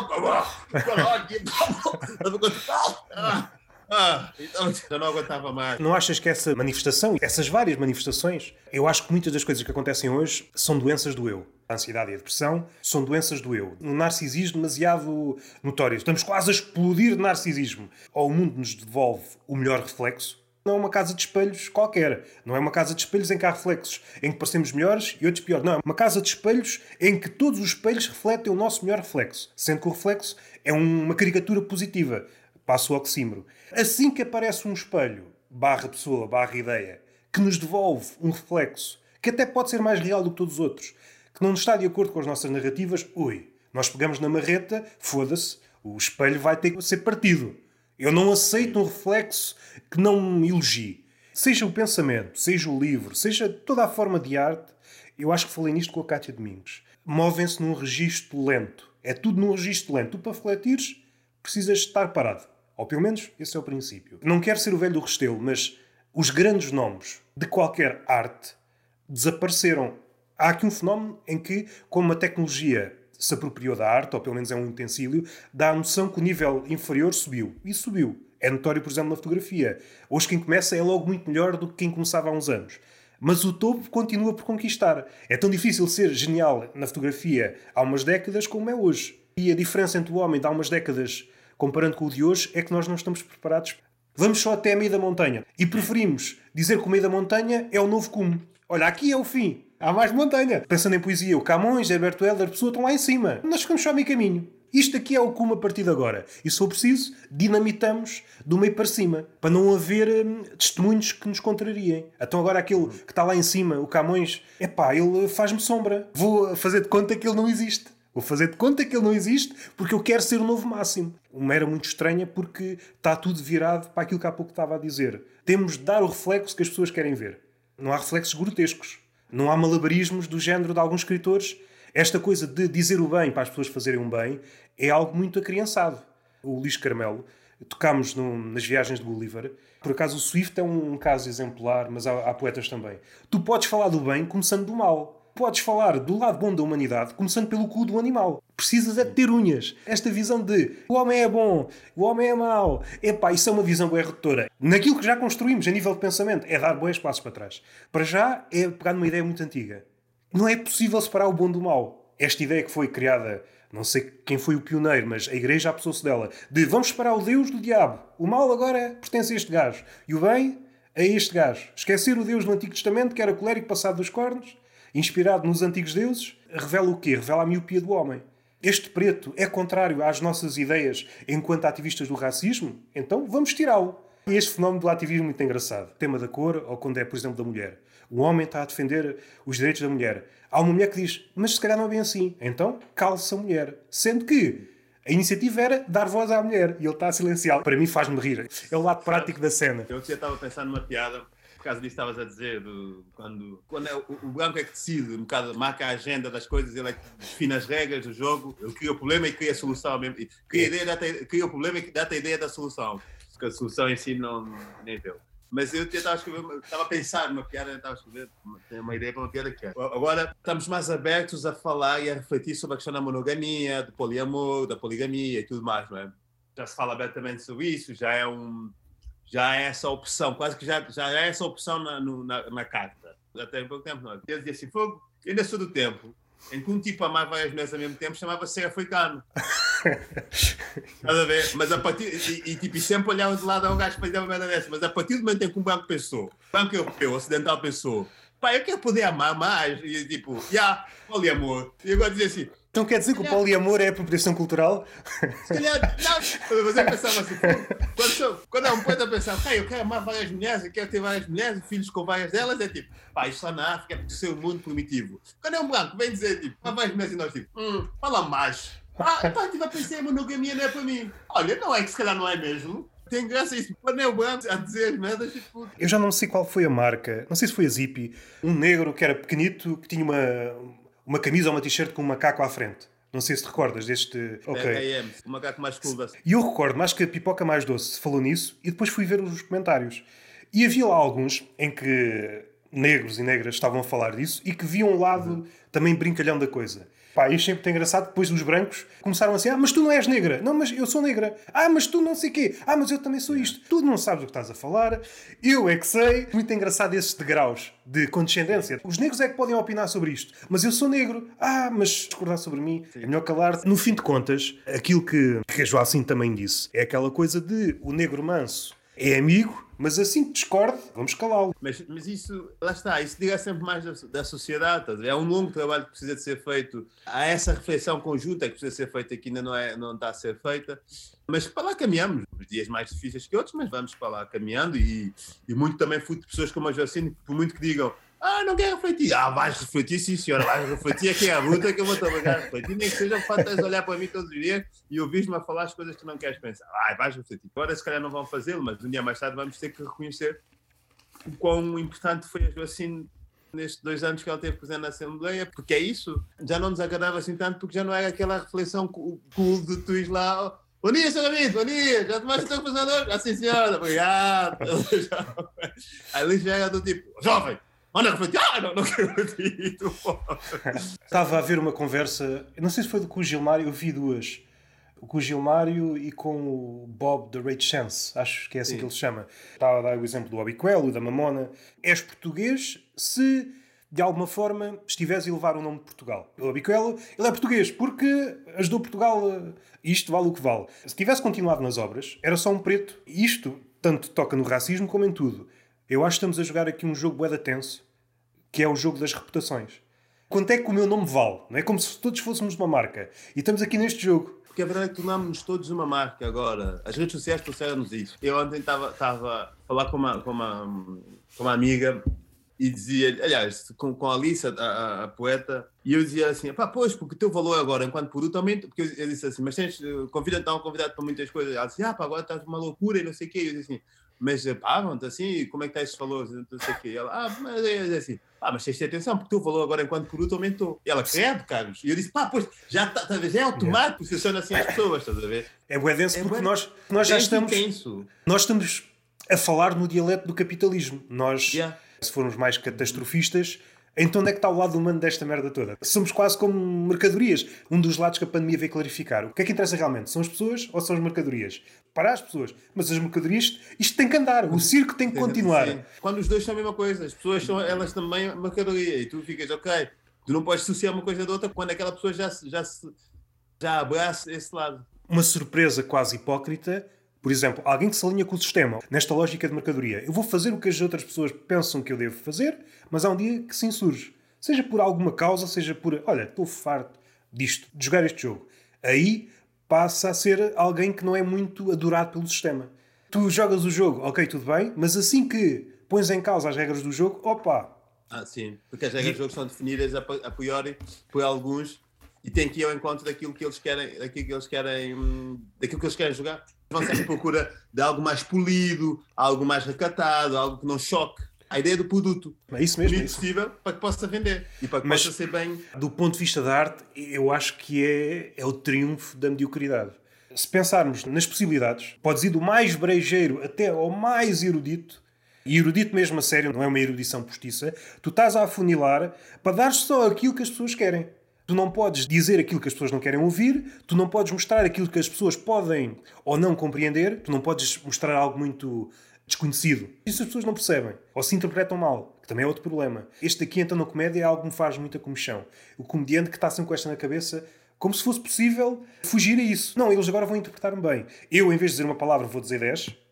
ah, então eu não aguentava mais. Não achas que essa manifestação, essas várias manifestações, eu acho que muitas das coisas que acontecem hoje são doenças do eu. A ansiedade e a depressão são doenças do eu. Um narcisismo demasiado notório. Estamos quase a explodir de narcisismo. Ou o mundo nos devolve o melhor reflexo, não é uma casa de espelhos qualquer. Não é uma casa de espelhos em que há reflexos, em que parecemos melhores e outros piores. Não, é uma casa de espelhos em que todos os espelhos refletem o nosso melhor reflexo. Sendo que o reflexo é uma caricatura positiva. Passo o oxímoro. Assim que aparece um espelho, barra pessoa, barra ideia, que nos devolve um reflexo, que até pode ser mais real do que todos os outros, que não está de acordo com as nossas narrativas, ui, nós pegamos na marreta, foda-se, o espelho vai ter que ser partido. Eu não aceito um reflexo que não me elogie. Seja o pensamento, seja o livro, seja toda a forma de arte, eu acho que falei nisto com a Cátia Domingos. Movem-se num registro lento. É tudo num registro lento. Tu, para refletires, precisas estar parado. Ou pelo menos esse é o princípio. Não quero ser o velho do Restelo, mas os grandes nomes de qualquer arte desapareceram. Há aqui um fenómeno em que, como a tecnologia se apropriou da arte, ou pelo menos é um utensílio, dá a noção que o nível inferior subiu. E subiu. É notório, por exemplo, na fotografia. Hoje quem começa é logo muito melhor do que quem começava há uns anos. Mas o topo continua por conquistar. É tão difícil ser genial na fotografia há umas décadas como é hoje. E a diferença entre o homem de há umas décadas comparando com o de hoje é que nós não estamos preparados. Vamos só até a meia da montanha. E preferimos dizer que o meio da montanha é o novo cume. Olha, aqui é o fim. Há mais montanha. Pensando em poesia, o Camões, Herberto Helder, pessoa estão lá em cima. Nós ficamos só a meio caminho. Isto aqui é o cume a partir de agora. E se for preciso, dinamitamos do meio para cima, para não haver hum, testemunhos que nos contrariem. Então agora aquele que está lá em cima, o Camões, é pá, ele faz-me sombra. Vou fazer de conta que ele não existe. Vou fazer de conta que ele não existe porque eu quero ser o novo máximo. Uma era muito estranha porque está tudo virado para aquilo que há pouco estava a dizer. Temos de dar o reflexo que as pessoas querem ver. Não há reflexos grotescos. Não há malabarismos do género de alguns escritores. Esta coisa de dizer o bem para as pessoas fazerem um bem é algo muito acriançado. O Luís Carmelo, tocámos no, nas viagens de Gulliver. Por acaso o Swift é um caso exemplar, mas há, há poetas também. Tu podes falar do bem começando do mal podes falar do lado bom da humanidade, começando pelo cu do animal. Precisas é de ter unhas. Esta visão de o homem é bom, o homem é mau. Epá, isso é uma visão bem redutora. Naquilo que já construímos a nível de pensamento, é dar bons passos para trás. Para já, é pegar numa ideia muito antiga. Não é possível separar o bom do mal. Esta ideia que foi criada, não sei quem foi o pioneiro, mas a igreja apossou-se dela, de vamos separar o Deus do diabo. O mal agora pertence a este gajo. E o bem a este gajo. Esquecer o Deus do Antigo Testamento, que era colérico passado dos cornos, inspirado nos antigos deuses, revela o quê? Revela a miopia do homem. Este preto é contrário às nossas ideias enquanto ativistas do racismo? Então vamos tirá-lo. Este fenómeno do ativismo é muito engraçado. Tema da cor, ou quando é, por exemplo, da mulher. O homem está a defender os direitos da mulher. Há uma mulher que diz, mas se calhar não é bem assim. Então, calça a mulher. Sendo que a iniciativa era dar voz à mulher e ele está a silenciar. Para mim faz-me rir. É o lado prático da cena. Eu já estava a pensar numa piada causa disso estavas a dizer, do, quando, quando é, o, o, branco é que decide, um bocado marca a agenda das coisas, ele é que define as regras do jogo, ele cria o problema e cria a solução mesmo. Cria, a ideia, dá cria o problema e dá-te a ideia da solução. Porque a solução em si não nem deu. Mas eu estava a pensar numa piada, estava a escrever, tenho uma ideia para uma piada que é. Agora estamos mais abertos a falar e a refletir sobre a questão da monogamia, do poliamor, da poligamia e tudo mais, não é? Já se fala abertamente sobre isso, já é um, já é essa opção, quase que já, já é essa opção na, no, na, na carta. Já tem pouco tempo, não é? Eu dizia assim, fogo, ainda sou do tempo em que um tipo amava várias mulheres ao mesmo tempo chamava-se africano. (laughs) Estás a ver? Mas a partir. E, e, tipo, e sempre olhava de lado ao gajo para dizer uma merda dessa. Mas a partir do momento em que um branco pensou, branco europeu, ocidental pensou, pá, eu quero poder amar mais. E tipo, já, yeah, poliamor. E agora dizer assim. Então quer dizer que o poliamor é apropriação cultural? Se calhar, não. Mas eu pensava assim, quando, sou, quando é um poeta pensar, hey, eu quero amar várias mulheres, eu quero ter várias mulheres, filhos com várias delas, é tipo, pá, isso lá na África é porque ser um mundo primitivo. Quando é um branco, vem dizer, tipo, amar várias mulheres e nós, tipo, hum, fala mais. Ah, pá, estive a pensar, a monogamia não é para mim. Olha, não é que se calhar não é mesmo. Tem graça isso. Quando é o branco a dizer as merdas, tipo... Eu já não sei qual foi a marca, não sei se foi a Zippy, um negro que era pequenito, que tinha uma, uma camisa ou uma t-shirt com um macaco à frente. Não sei se te recordas deste. Ok. BHM, o macaco mais cool. E eu recordo mais que a pipoca mais doce falou nisso e depois fui ver os comentários. E havia lá alguns em que negros e negras estavam a falar disso e que viam um lado uhum. também brincalhão da coisa. Pá, achei muito engraçado. Depois os brancos começaram assim: Ah, mas tu não és negra. Não, mas eu sou negra. Ah, mas tu não sei quê. Ah, mas eu também sou isto. Tu não sabes o que estás a falar. Eu é que sei. Muito engraçado esses degraus de condescendência. Os negros é que podem opinar sobre isto. Mas eu sou negro. Ah, mas discordar sobre mim é melhor calar. No fim de contas, aquilo que, que a Joacim também disse é aquela coisa de o negro manso é amigo mas assim que discorde, vamos calá-lo. Mas, mas isso, lá está, isso diga sempre mais da, da sociedade. É um longo trabalho que precisa de ser feito. Há essa reflexão conjunta que precisa ser feita que ainda não, é, não está a ser feita. Mas para lá caminhamos. Os dias mais difíceis que outros, mas vamos para lá caminhando. E, e muito também fui de pessoas como a Jocine, por muito que digam ah, não quer refletir. Ah, vais refletir, sim, senhora. Vais refletir aqui é a luta que eu vou trabalhar refletir. Nem que seja para de olhar para mim todos os dias e ouvir-me a falar as coisas que não queres pensar. Ah, vais refletir. Agora, se calhar, não vão fazê-lo, mas um dia mais tarde vamos ter que reconhecer o quão importante foi a Joacine nestes dois anos que ela teve presente na Assembleia, porque é isso. Já não nos agradava assim tanto, porque já não era aquela reflexão cool de tu ires lá. Bom dia, Sr. David, bom dia. Já tomaste o teu hoje? Ah, sim, senhora, obrigado. (laughs) Ali já era do tipo, jovem, Olha, refletir. Ah, não, não (laughs) acredito. (laughs) Estava a haver uma conversa, não sei se foi com o Gilmário, eu vi duas. Com o Gilmário e com o Bob da Rage Chance, acho que é assim Sim. que ele se chama. Estava a dar o exemplo do Abiquelo, da Mamona. És português se de alguma forma estiveres a elevar o nome de Portugal. O Abiquelo, ele é português porque ajudou Portugal, isto vale o que vale. Se tivesse continuado nas obras, era só um preto. Isto tanto toca no racismo como em tudo. Eu acho que estamos a jogar aqui um jogo bué tenso que é o jogo das reputações. Quanto é que o meu nome vale? Não é como se todos fôssemos uma marca. E estamos aqui neste jogo. Porque a verdade é que tornámos-nos todos uma marca agora. As redes sociais trouxeram-nos isso. Eu ontem estava a falar com uma, com, uma, com uma amiga e dizia, aliás, com, com a Alice, a, a, a, poeta, e eu dizia assim, pá, pois, porque o teu valor agora enquanto produto aumenta, porque eu, eu disse assim, mas tens, convida então convidado para muitas coisas. Ela disse, ah, pá, agora estás uma loucura e não sei o quê. Eu disse assim, mas pagam assim, como é que está esses valores? Não sei o quê. Ela, ah, mas é, é assim, ah, mas tens de ter atenção, porque o teu valor agora enquanto produto aumentou. E ela, credo, Carlos. E eu disse, pá, pois, já está, tá, já é automático, funciona assim as pessoas, estás a ver? É bué denso é porque nós, nós já estamos, nós estamos a falar no dialeto do capitalismo. Nós, yeah. se formos mais catastrofistas, então onde é que está o lado humano desta merda toda? Somos quase como mercadorias. Um dos lados que a pandemia veio clarificar. O que é que interessa realmente? São as pessoas ou são as mercadorias? Para as pessoas. Mas as mercadorias, isto tem que andar. O circo tem que continuar. Sim. Quando os dois são a mesma coisa. As pessoas são elas também mercadoria. E tu ficas, ok, tu não podes associar uma coisa da outra quando aquela pessoa já, já, já abraça esse lado. Uma surpresa quase hipócrita por exemplo, alguém que se alinha com o sistema, nesta lógica de mercadoria. Eu vou fazer o que as outras pessoas pensam que eu devo fazer, mas há um dia que se insurge. Seja por alguma causa, seja por, olha, estou farto disto, de jogar este jogo. Aí passa a ser alguém que não é muito adorado pelo sistema. Tu jogas o jogo, ok, tudo bem, mas assim que pões em causa as regras do jogo, opa. Ah, sim, porque as regras do jogo são definidas a, a priori por alguns e tem que ir ao encontro daquilo que eles querem, daquilo que eles querem, daquilo que eles querem jogar vão sempre à procura de algo mais polido, algo mais recatado, algo que não choque. A ideia do produto. É isso mesmo. É possível para que possa vender e para que Mas, possa ser bem. Do ponto de vista da arte, eu acho que é, é o triunfo da mediocridade. Se pensarmos nas possibilidades, podes ir do mais brejeiro até ao mais erudito, e erudito mesmo a sério, não é uma erudição postiça, tu estás a afunilar para dar só aquilo que as pessoas querem. Tu não podes dizer aquilo que as pessoas não querem ouvir, tu não podes mostrar aquilo que as pessoas podem ou não compreender, tu não podes mostrar algo muito desconhecido. Isso as pessoas não percebem ou se interpretam mal, que também é outro problema. Este aqui, então, na comédia é algo que me faz muita comichão. O comediante que está sempre com esta na cabeça, como se fosse possível fugir a isso. Não, eles agora vão interpretar-me bem. Eu, em vez de dizer uma palavra, vou dizer 10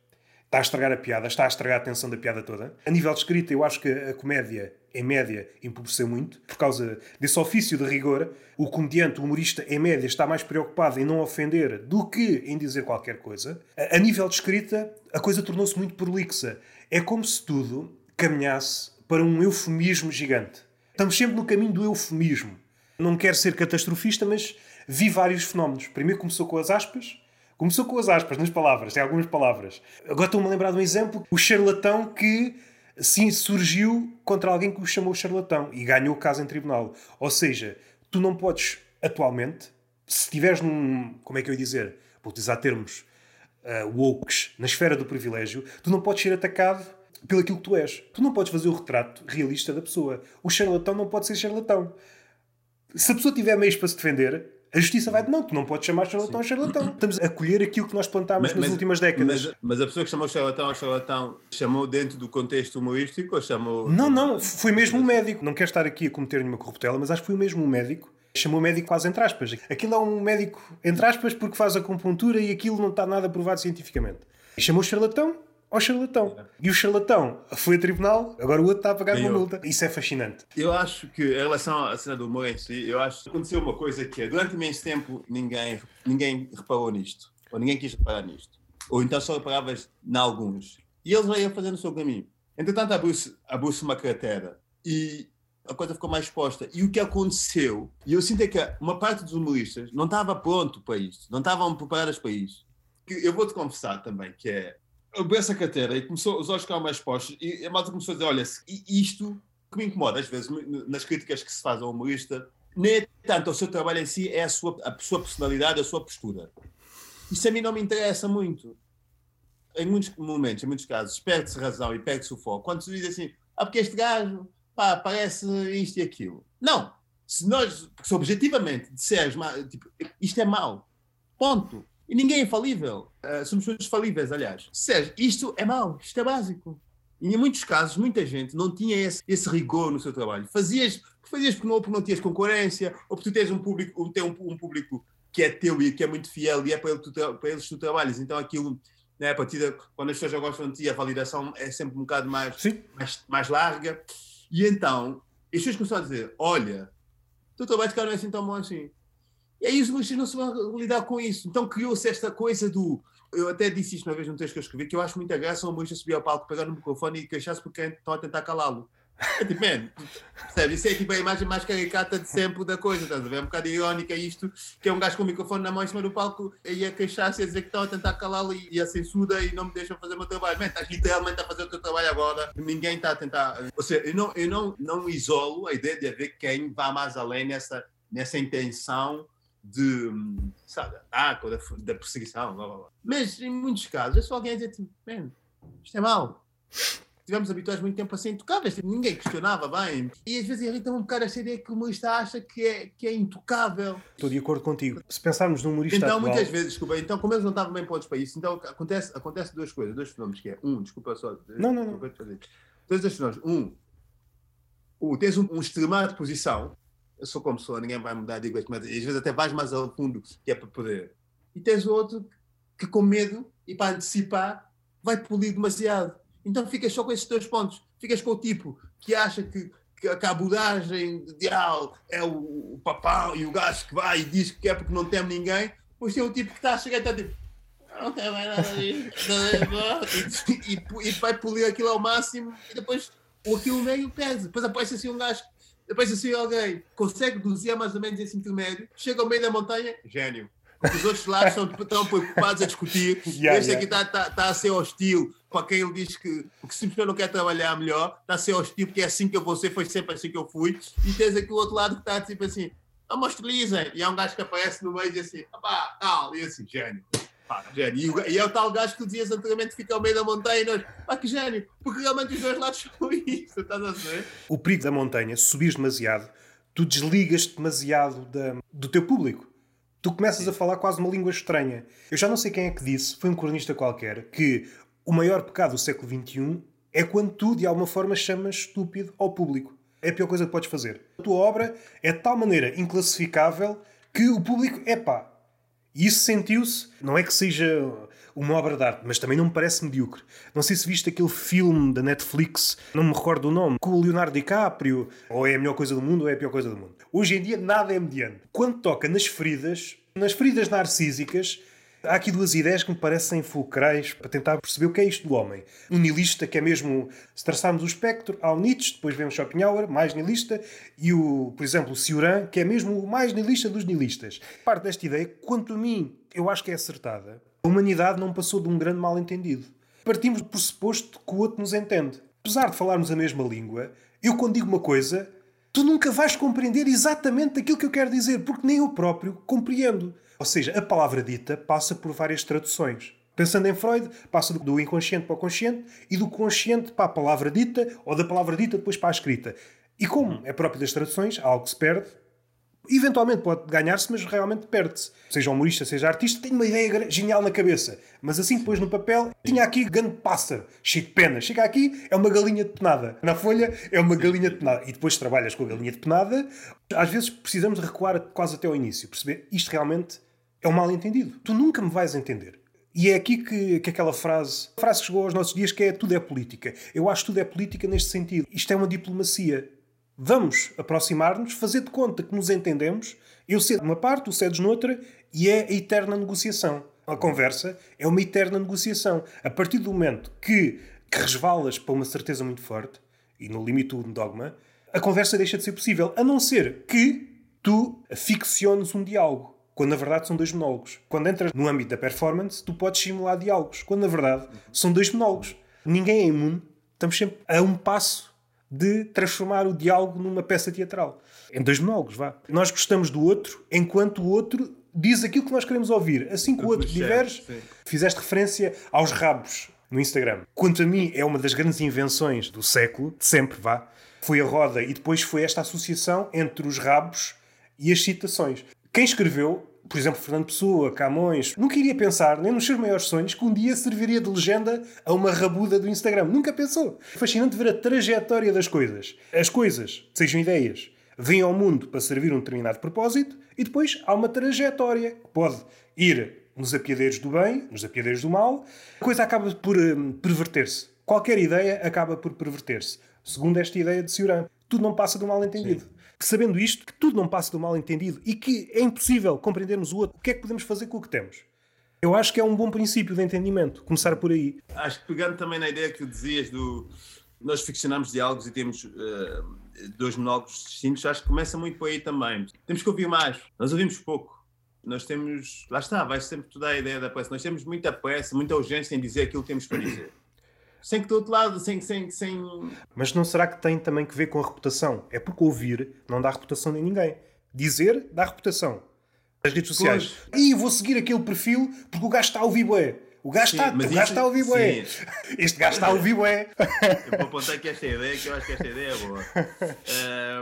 está a estragar a piada, está a estragar a tensão da piada toda. A nível de escrita, eu acho que a comédia, em média, empobreceu muito, por causa desse ofício de rigor. O comediante, o humorista, em média, está mais preocupado em não ofender do que em dizer qualquer coisa. A nível de escrita, a coisa tornou-se muito prolixa. É como se tudo caminhasse para um eufemismo gigante. Estamos sempre no caminho do eufemismo. Não quero ser catastrofista, mas vi vários fenómenos. Primeiro começou com as aspas, Começou com as aspas nas palavras, tem algumas palavras. Agora estou-me a lembrar de um exemplo: o charlatão que sim surgiu contra alguém que o chamou charlatão e ganhou o caso em tribunal. Ou seja, tu não podes, atualmente, se estiveres num. Como é que eu ia dizer? Vou utilizar termos uh, wokes, na esfera do privilégio, tu não podes ser atacado pelo aquilo que tu és. Tu não podes fazer o retrato realista da pessoa. O charlatão não pode ser charlatão. Se a pessoa tiver meios para se defender, a justiça vai não, tu não podes chamar charlatão a charlatão. Estamos a colher aquilo que nós plantámos mas, nas mas, últimas décadas. Mas, mas, a pessoa que chamou charlatão a charlatão chamou dentro do contexto humorístico ou chamou. Não, não, foi mesmo um médico. Não quero estar aqui a cometer nenhuma corruptela, mas acho que foi mesmo um médico. Chamou médico quase entre aspas. Aquilo é um médico entre aspas porque faz acupuntura e aquilo não está nada provado cientificamente. E chamou charlatão ao charlatão. E o charlatão foi a tribunal, agora o outro está a pagar uma multa. Isso é fascinante. Eu acho que, em relação à cena do humor em si, eu acho que aconteceu uma coisa que é, durante imenso tempo, ninguém, ninguém reparou nisto. Ou ninguém quis reparar nisto. Ou então só reparavas em alguns. E eles iam fazendo o seu caminho. Entretanto, abriu-se abriu uma cratera. E a coisa ficou mais exposta. E o que aconteceu, e eu sinto é que uma parte dos humoristas não estava pronto para isto, não estavam preparados para isto. Eu vou-te confessar também que é abriu essa carteira e começou, os olhos ficaram mais postos e a malta começou a dizer, olha, isto que me incomoda às vezes nas críticas que se faz ao humorista, nem é tanto o seu trabalho em si, é a sua, a sua personalidade, a sua postura. Isso a mim não me interessa muito. Em muitos momentos, em muitos casos, perde-se razão e perde-se o foco. Quando se diz assim, ah, porque este gajo, pá, parece isto e aquilo. Não. Se nós, se objetivamente disseres, tipo, isto é mau, ponto. E ninguém é infalível. Uh, somos todos falíveis, aliás. Sérgio, isto é mau, isto é básico. E em muitos casos, muita gente não tinha esse, esse rigor no seu trabalho. Fazias, fazias porque não, porque não tinhas concorrência, ou porque tu tens um público, tem um, um, público que é teu e que é muito fiel e é para, ele, tu, para eles tu trabalhas. Então aquilo, né, a partir de, quando as pessoas já gostam de ti, a validação é sempre um bocado mais, mais, mais larga. E então, as pessoas começaram a dizer: Olha, o teu trabalho não é assim tão bom assim. E aí os humoristas não vão lidar com isso. Então criou-se esta coisa do. Eu até disse isto uma vez num texto que eu escrevi, que eu acho muita graça um humorista subir ao palco, pegar no microfone e queixar-se porque estão a tentar calá-lo. É tipo, man, percebe? Isso é tipo a imagem mais caricata de sempre da coisa, estás a ver? É um bocado irónica isto, que é um gajo com o microfone na mão em cima do palco e a queixar-se a dizer que estão a tentar calá-lo e, a censura e não me deixam fazer o meu trabalho. Man, estás literalmente a fazer o teu trabalho agora, ninguém está a tentar. Ou seja, eu não, eu não, não isolo a ideia de haver quem vá mais além nessa, nessa intenção de, sabe, ataque ou da, da perseguição, blá, blá, blá. Mas em muitos casos é só alguém a dizer tipo, man, isto é mau. Tivemos habituados muito tempo a ser intocáveis, tipo, ninguém questionava bem. E às vezes irrita-me um bocado essa ideia que o humorista acha que é, que é intocável. Estou de acordo contigo. Se pensarmos num humorista Então, atual... muitas vezes, desculpa, então como eles não estavam bem para isso, então acontece, acontece duas coisas, dois fenómenos, que é, um, desculpa só... Não, não, não. Dois, dois fenómenos. Um, um tens um, um extremar de posição, eu sou como sou, ninguém vai mudar, digo mas às vezes até vais mais ao fundo, que é para poder. E tens outro que com medo e para antecipar vai polir demasiado. Então ficas só com esses dois pontos. Ficas com o tipo que acha que, que a abordagem ideal é o, o papão e o gajo que vai e diz que é porque não tem ninguém. Pois tem o tipo que está a chegar e está tipo não tem mais nada disso. (laughs) e, e, e vai polir aquilo ao máximo e depois o aquilo meio pesa. Depois aparece assim um gajo depois assim alguém consegue deduzir mais ou menos esse intermédio, chega ao meio da montanha, gênio. Os outros lados estão, estão preocupados a discutir. (laughs) Yeah, este aqui está tá, tá a ser hostil para quem ele diz que, que simplesmente não quer trabalhar melhor, está a ser hostil porque é assim que eu vou ser, foi sempre assim que eu fui. E tens aqui o outro lado que está tipo assim, não hostilizem. E há um gajo que aparece no meio e diz assim, pá, tal, e assim, gênio. Pá, gênio. E, e, é o tal gajo que tu dizias anteriormente que fica ao meio da montanha e nós, pá, que gênio, porque realmente os dois lados (laughs) são isso, estás a ver? O perigo da montanha, se subires demasiado, tu desligas demasiado da, do teu público. Tu começas a falar quase uma língua estranha. Eu já não sei quem é que disse, foi um cronista qualquer, que o maior pecado do século XXI é quando tu, de alguma forma, chamas estúpido ao público. É a pior coisa que podes fazer. A tua obra é de tal maneira inclassificável que o público, é pá. E isso sentiu-se, não é que seja uma obra de arte, mas também não me parece medíocre. Não sei se viste aquele filme da Netflix, não me recordo o nome, com o Leonardo DiCaprio, ou é a melhor coisa do mundo ou é a pior coisa do mundo. Hoje em dia nada é mediano. Quando toca nas feridas, nas feridas narcísicas, Há aqui duas ideias que me parecem fulcrais para tentar perceber o que é isto do homem. Um nihilista que é mesmo, se traçarmos o espectro, há o Nietzsche, depois vemos Schopenhauer, mais nihilista, e o, por exemplo, o Cioran, que é mesmo o mais nihilista dos nihilistas. Parte desta ideia, quanto a mim, eu acho que é acertada. A humanidade não passou de um grande mal-entendido. Partimos do pressuposto que o outro nos entende. Apesar de falarmos a mesma língua, eu quando digo uma coisa, tu nunca vais compreender exatamente aquilo que eu quero dizer, porque nem eu próprio compreendo. Ou seja, a palavra dita passa por várias traduções. Pensando em Freud, passa do inconsciente para o consciente e do consciente para a palavra dita ou da palavra dita depois para a escrita. E como é próprio das traduções, há algo que se perde, eventualmente pode ganhar-se, mas realmente perde-se. Seja humorista, seja artista, tem uma ideia genial na cabeça. Mas assim, depois no papel, tinha aqui grande pássaro, chico pena. Chega aqui, é uma galinha de penada. Na folha, é uma galinha de penada. E depois trabalhas com a galinha de penada. Às vezes precisamos recuar quase até ao início, perceber isto realmente é um mal-entendido. Tu nunca me vais entender. E é aqui que, que aquela frase, a frase que chegou aos nossos dias, que é tudo é política. Eu acho que tudo é política neste sentido. Isto é uma diplomacia. Vamos aproximar-nos, fazer de conta que nos entendemos. Eu cedo numa parte, tu cedes noutra, e é a eterna negociação. A conversa é uma eterna negociação. A partir do momento que, que resvalas para uma certeza muito forte, e no limite do dogma, a conversa deixa de ser possível, a não ser que tu ficciones um diálogo quando na verdade são dois monólogos. Quando entras no âmbito da performance, tu podes simular diálogos, quando na verdade são dois monólogos. Ninguém é imune, estamos sempre a um passo de transformar o diálogo numa peça teatral. Em dois monólogos, vá. Nós gostamos do outro enquanto o outro diz aquilo que nós queremos ouvir. Assim que o outro diverge, fizeste referência aos rabos no Instagram. Quanto a mim, é uma das grandes invenções do século, de sempre, vá. Foi a roda e depois foi esta associação entre os rabos e as citações. Quem escreveu, por exemplo, Fernando Pessoa, Camões, nunca iria pensar, nem nos seus maiores sonhos, que um dia serviria de legenda a uma rabuda do Instagram. Nunca pensou. Fascinante ver a trajetória das coisas. As coisas, sejam ideias, vêm ao mundo para servir um determinado propósito e depois há uma trajetória que pode ir nos apiadeiros do bem, nos apiadeiros do mal. A coisa acaba por um, perverter-se. Qualquer ideia acaba por perverter-se. Segundo esta ideia de Cioran, tudo não passa do mal entendido. Sim sabendo isto, que tudo não passa do mal entendido e que é impossível compreendermos o outro, o que é que podemos fazer com o que temos? Eu acho que é um bom princípio de entendimento, começar por aí. Acho que pegando também na ideia que dizias do. Nós ficcionamos diálogos e temos uh, dois monólogos distintos, acho que começa muito por aí também. Temos que ouvir mais, nós ouvimos pouco. Nós temos. Lá está, vai sempre toda a ideia da pressa. Nós temos muita pressa, muita urgência em dizer aquilo que temos para dizer sem que do outro lado, sem, sem, sem. Mas não será que tem também que ver com a reputação? É porque ouvir não dá reputação a ninguém. Dizer dá reputação. As redes sociais. E vou seguir aquele perfil porque o gajo está a ouvir bué. O gajo está, o gajo está a ouvir bué. (laughs) Este gajo está a ouvir bué. Eu vou apontar aqui esta ideia, que eu acho que esta ideia é boa.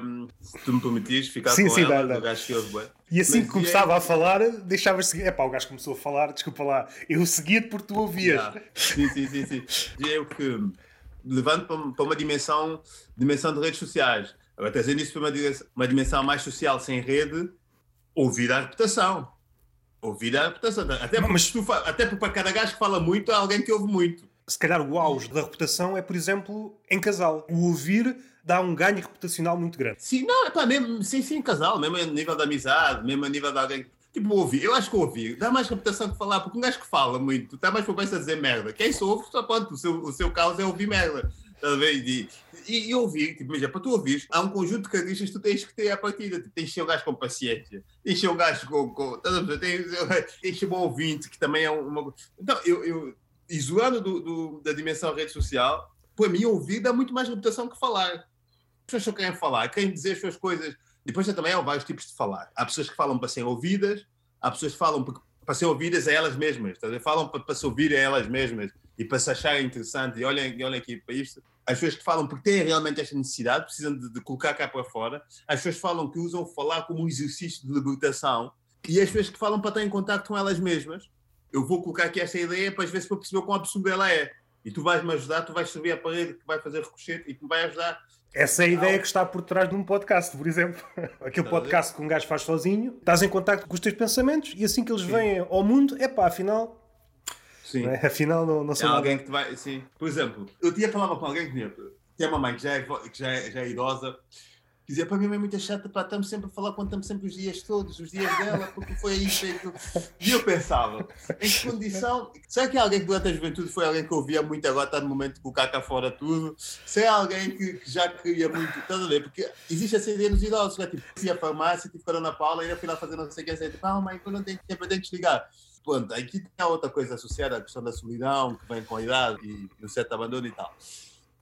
Um, se tu me permitires ficar sim, com sim, ela, dá, dá. o gajo que ouve bué. E assim Mas que começava é... a falar, deixavas seguir. É pá, o gajo começou a falar, desculpa lá, eu seguia-te porque tu ouvias. Yeah. Sim, sim, sim, sim. E é o que levando para uma dimensão, dimensão de redes sociais. Agora, trazendo isso para uma, uma dimensão mais social, sem rede, ouvir a reputação ouvir a reputação. Até, mas, tu, até porque para cada gajo que fala muito há alguém que ouve muito. Se calhar o auge da reputação é, por exemplo, em casal. O ouvir dá um ganho reputacional muito grande. Sim, não, é pá, mesmo, sim, sim, casal, mesmo a nível da amizade, mesmo a nível de alguém. Tipo, ouvir, eu acho que ouvir dá mais reputação que falar, porque um gajo que fala muito está mais propensado a dizer merda. Quem só ouve, só pode, o seu, o seu caos é ouvir merda. E, e, e ouvir, tipo, imagina, para tu ouvir, há um conjunto de características que tu tens que ter à partida. Tipo, tens de ser um gajo com paciência, tens de ser um gajo com. com tens, tens de ser um ouvinte, que também é uma. Então, eu, eu isolando do, do, da dimensão rede social, para mim, ouvir dá muito mais reputação que falar. As pessoas só querem falar, querem dizer as suas coisas. Depois também há vários tipos de falar. Há pessoas que falam para serem ouvidas, há pessoas que falam porque para ser ouvidas a elas mesmas. Falam para, para se ouvirem a elas mesmas e para se acharem interessante. E olhem, e olhem aqui para isto. As pessoas que falam porque têm realmente esta necessidade, precisam de, de colocar cá para fora. As pessoas falam que usam falar como um exercício de libertação. E as pessoas que falam para estar em contato com elas mesmas. Eu vou colocar aqui esta ideia para às vezes para perceber quão absurda ela é. E tu vais me ajudar, tu vais servir a parede que vai fazer ricochete e que me vai ajudar essa é a ideia que está por trás de um podcast, por exemplo. (laughs) Aquele podcast que um gajo faz sozinho, estás em contato com os teus pensamentos e assim que eles sim. vêm ao mundo, é pá, afinal. Sim. Não é? Afinal, não, não sou é alguém que te vai. Sim. Por exemplo, eu tinha falava com alguém que tinha uma mãe que já é, que já é, já é idosa dizia para mim é muito chata, pá, estamos sempre a falar quando estamos sempre os dias todos, os dias dela, porque foi isso e. E eu pensava, em que condição. Será que alguém que durante a juventude foi alguém que ouvia muito agora está no momento de colocar cá fora tudo? Se é alguém que, que já queria muito, estás a ver? Porque existe essa ideia nos idosos, né? tipo, fui à farmácia, tive tipo, na Paula, e fui lá fazer não sei o que, assim, tipo, ah, mãe, eu não tenho tempo, eu tenho que desligar. Pronto, aqui tem outra coisa associada à questão da solidão, que vem com a idade e o certo abandono e tal.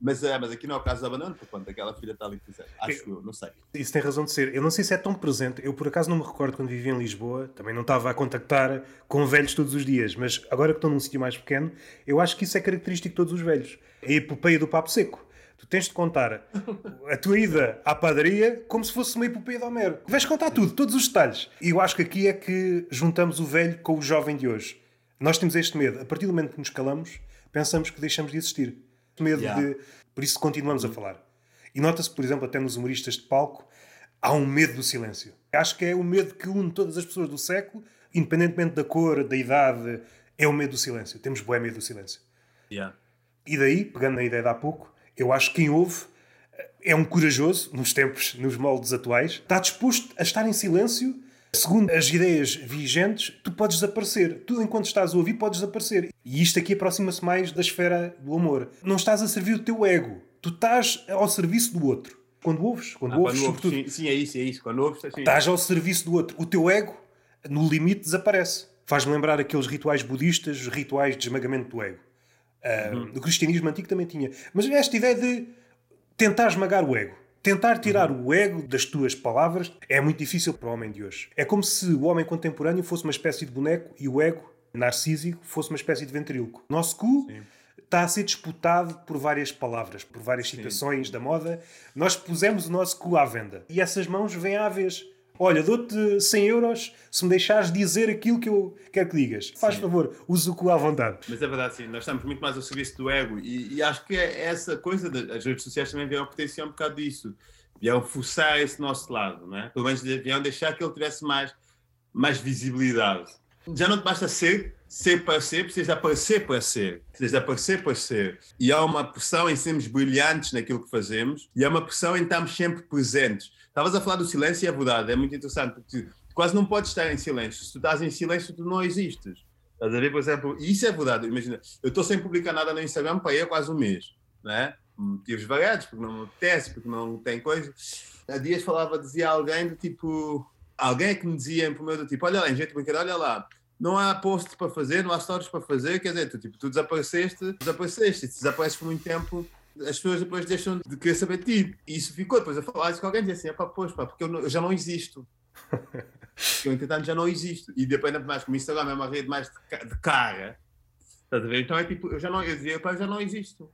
Mas, é, mas aqui não é o caso de abandono, porque quando aquela filha está ali, quiser. acho que eu, não sei. Isso tem razão de ser. Eu não sei se é tão presente. Eu, por acaso, não me recordo quando vivia em Lisboa, também não estava a contactar com velhos todos os dias, mas agora que estou num sítio mais pequeno, eu acho que isso é característico de todos os velhos. É a epopeia do papo seco. Tens de contar a tua ida à padaria como se fosse uma epopeia de Homero. Vais contar tudo, todos os detalhes. E eu acho que aqui é que juntamos o velho com o jovem de hoje. Nós temos este medo. A partir do momento que nos calamos, pensamos que deixamos de existir. Medo yeah. de por isso continuamos a falar. E nota-se, por exemplo, até nos humoristas de palco, há um medo do silêncio. Acho que é o medo que une todas as pessoas do século, independentemente da cor, da idade, é o medo do silêncio. Temos boé medo do silêncio. Yeah. E daí, pegando na ideia de há pouco, eu acho que quem ouve é um corajoso, nos tempos, nos moldes atuais, está disposto a estar em silêncio. Segundo as ideias vigentes, tu podes desaparecer. Tu, enquanto estás a ouvir, podes desaparecer. E isto aqui aproxima-se mais da esfera do amor. Não estás a servir o teu ego. Tu estás ao serviço do outro. Quando ouves, quando ah, ouves, quando sobretudo. Sim, sim, é isso, é isso. Quando ouves, estás ao serviço do outro. O teu ego, no limite, desaparece. Faz-me lembrar aqueles rituais budistas, rituais de esmagamento do ego. Uh, uhum. O cristianismo antigo também tinha. Mas esta ideia de tentar esmagar o ego. Tentar tirar uhum. o ego das tuas palavras é muito difícil para o homem de hoje. É como se o homem contemporâneo fosse uma espécie de boneco e o ego narcísico fosse uma espécie de ventríloco. Nosso cu Sim. está a ser disputado por várias palavras, por várias citações Sim. da moda. Nós pusemos o nosso cu à venda e essas mãos vêm à vez. Olha, dou-te 100 euros se me deixares dizer aquilo que eu quero que digas. Faz sim. favor, use o cu à vontade. Mas é verdade, sim. Nós estamos muito mais ao serviço do ego e, e acho que é essa coisa, de, as redes sociais também vieram potenciar um bocado disso. Vieram forçar esse nosso lado, não é? Pelo menos vieram deixar que ele tivesse mais, mais visibilidade já não basta ser, ser para ser, precisas aparecer para ser. Precisas aparecer para ser. E há uma pressão em sermos brilhantes naquilo que fazemos e há uma pressão em estarmos sempre presentes. Estavas a falar do silêncio e é verdade, é muito interessante, porque quase não podes estar em silêncio. Se tu estás em silêncio, tu não existes. Estás a ver, por exemplo, e isso é verdade. Imagina, eu estou sem publicar nada no Instagram para ir há quase um mês, né? Motivos variados, porque não me porque não tem coisa. Há dias falava, dizia alguém do tipo, alguém que me dizia em primeiro do tipo, olha lá, em jeito de brincadeira, olha lá, não há posts para fazer, não há stories para fazer, quer dizer, tu, tipo, tu desapareceste, desapareceste, e se desapareces por muito tempo, as pessoas depois deixam de querer saber de ti. E isso ficou depois a falar isso com alguém, dizia assim, pá, pois, pá, porque eu, não, eu já não existo. (laughs) eu, entretanto, já não existo. E depende mais, como Instagram é uma rede mais de, de cara, estás a ver? Então é tipo, eu já não, eu dizia, pá, eu já não existo.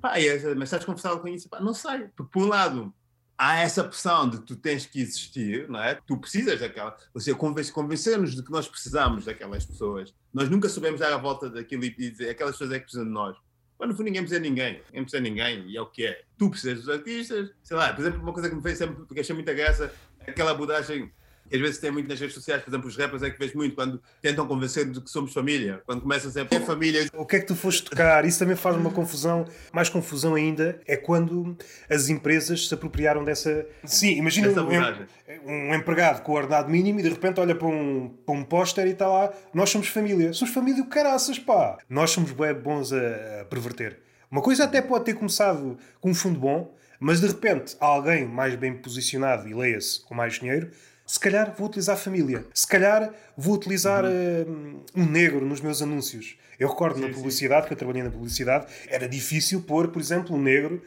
Pá, é, mas estás confortável com isso? Pá, não sei. Porque, por um lado, há essa pressão de tu tens que existir, não é? Tu precisas daquela. Ou seja, convencer-nos de que nós precisamos daquelas pessoas. Nós nunca soubemos dar a volta daquilo e dizer aquelas pessoas é que precisam de nós. Mas no fundo ninguém precisa de ninguém. Ninguém precisa de ninguém e é o que é. Tu precisas dos artistas. Sei lá, por exemplo, uma coisa que me fez sempre, porque achei muita graça, aquela abordagem às vezes tem muito nas redes sociais, por exemplo, os rappers é que vejo muito quando tentam convencer de que somos família, quando começam a é família. O que é que tu foste tocar? Isso também faz uma confusão, mais confusão ainda, é quando as empresas se apropriaram dessa. Sim, imagina um, um, empregado com o ordenado mínimo e de repente olha para um, para um póster e está lá, nós somos família. Somos família o caraças, pá! Nós somos bons a, a perverter. Uma coisa até pode ter começado com um fundo bom, mas de repente alguém mais bem posicionado e leia-se com mais dinheiro se calhar vou utilizar família. Se calhar vou utilizar uhum. uh, um negro nos meus anúncios. Eu recordo sim, na publicidade, sim. que eu trabalhei na publicidade, era difícil pôr, por exemplo, um negro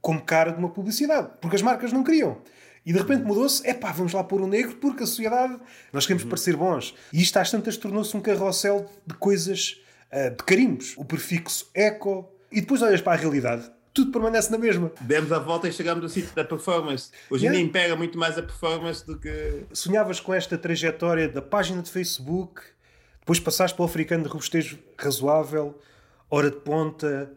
como cara de uma publicidade, porque as marcas não queriam. E de repente mudou-se, é pá, vamos lá pôr o negro porque a sociedade, nós queremos parecer bons. E isto às tantas tornou-se um carrossel de coisas, uh, de carimbos. O prefixo eco, e depois olhas para a realidade, tudo permanece na mesma. Demos a volta e chegamos ao sítio da performance. Hoje yeah. dia pega muito mais a performance do que. Sonhavas com esta trajetória da página de Facebook, depois passaste para o africano de robustejo razoável, hora de ponta,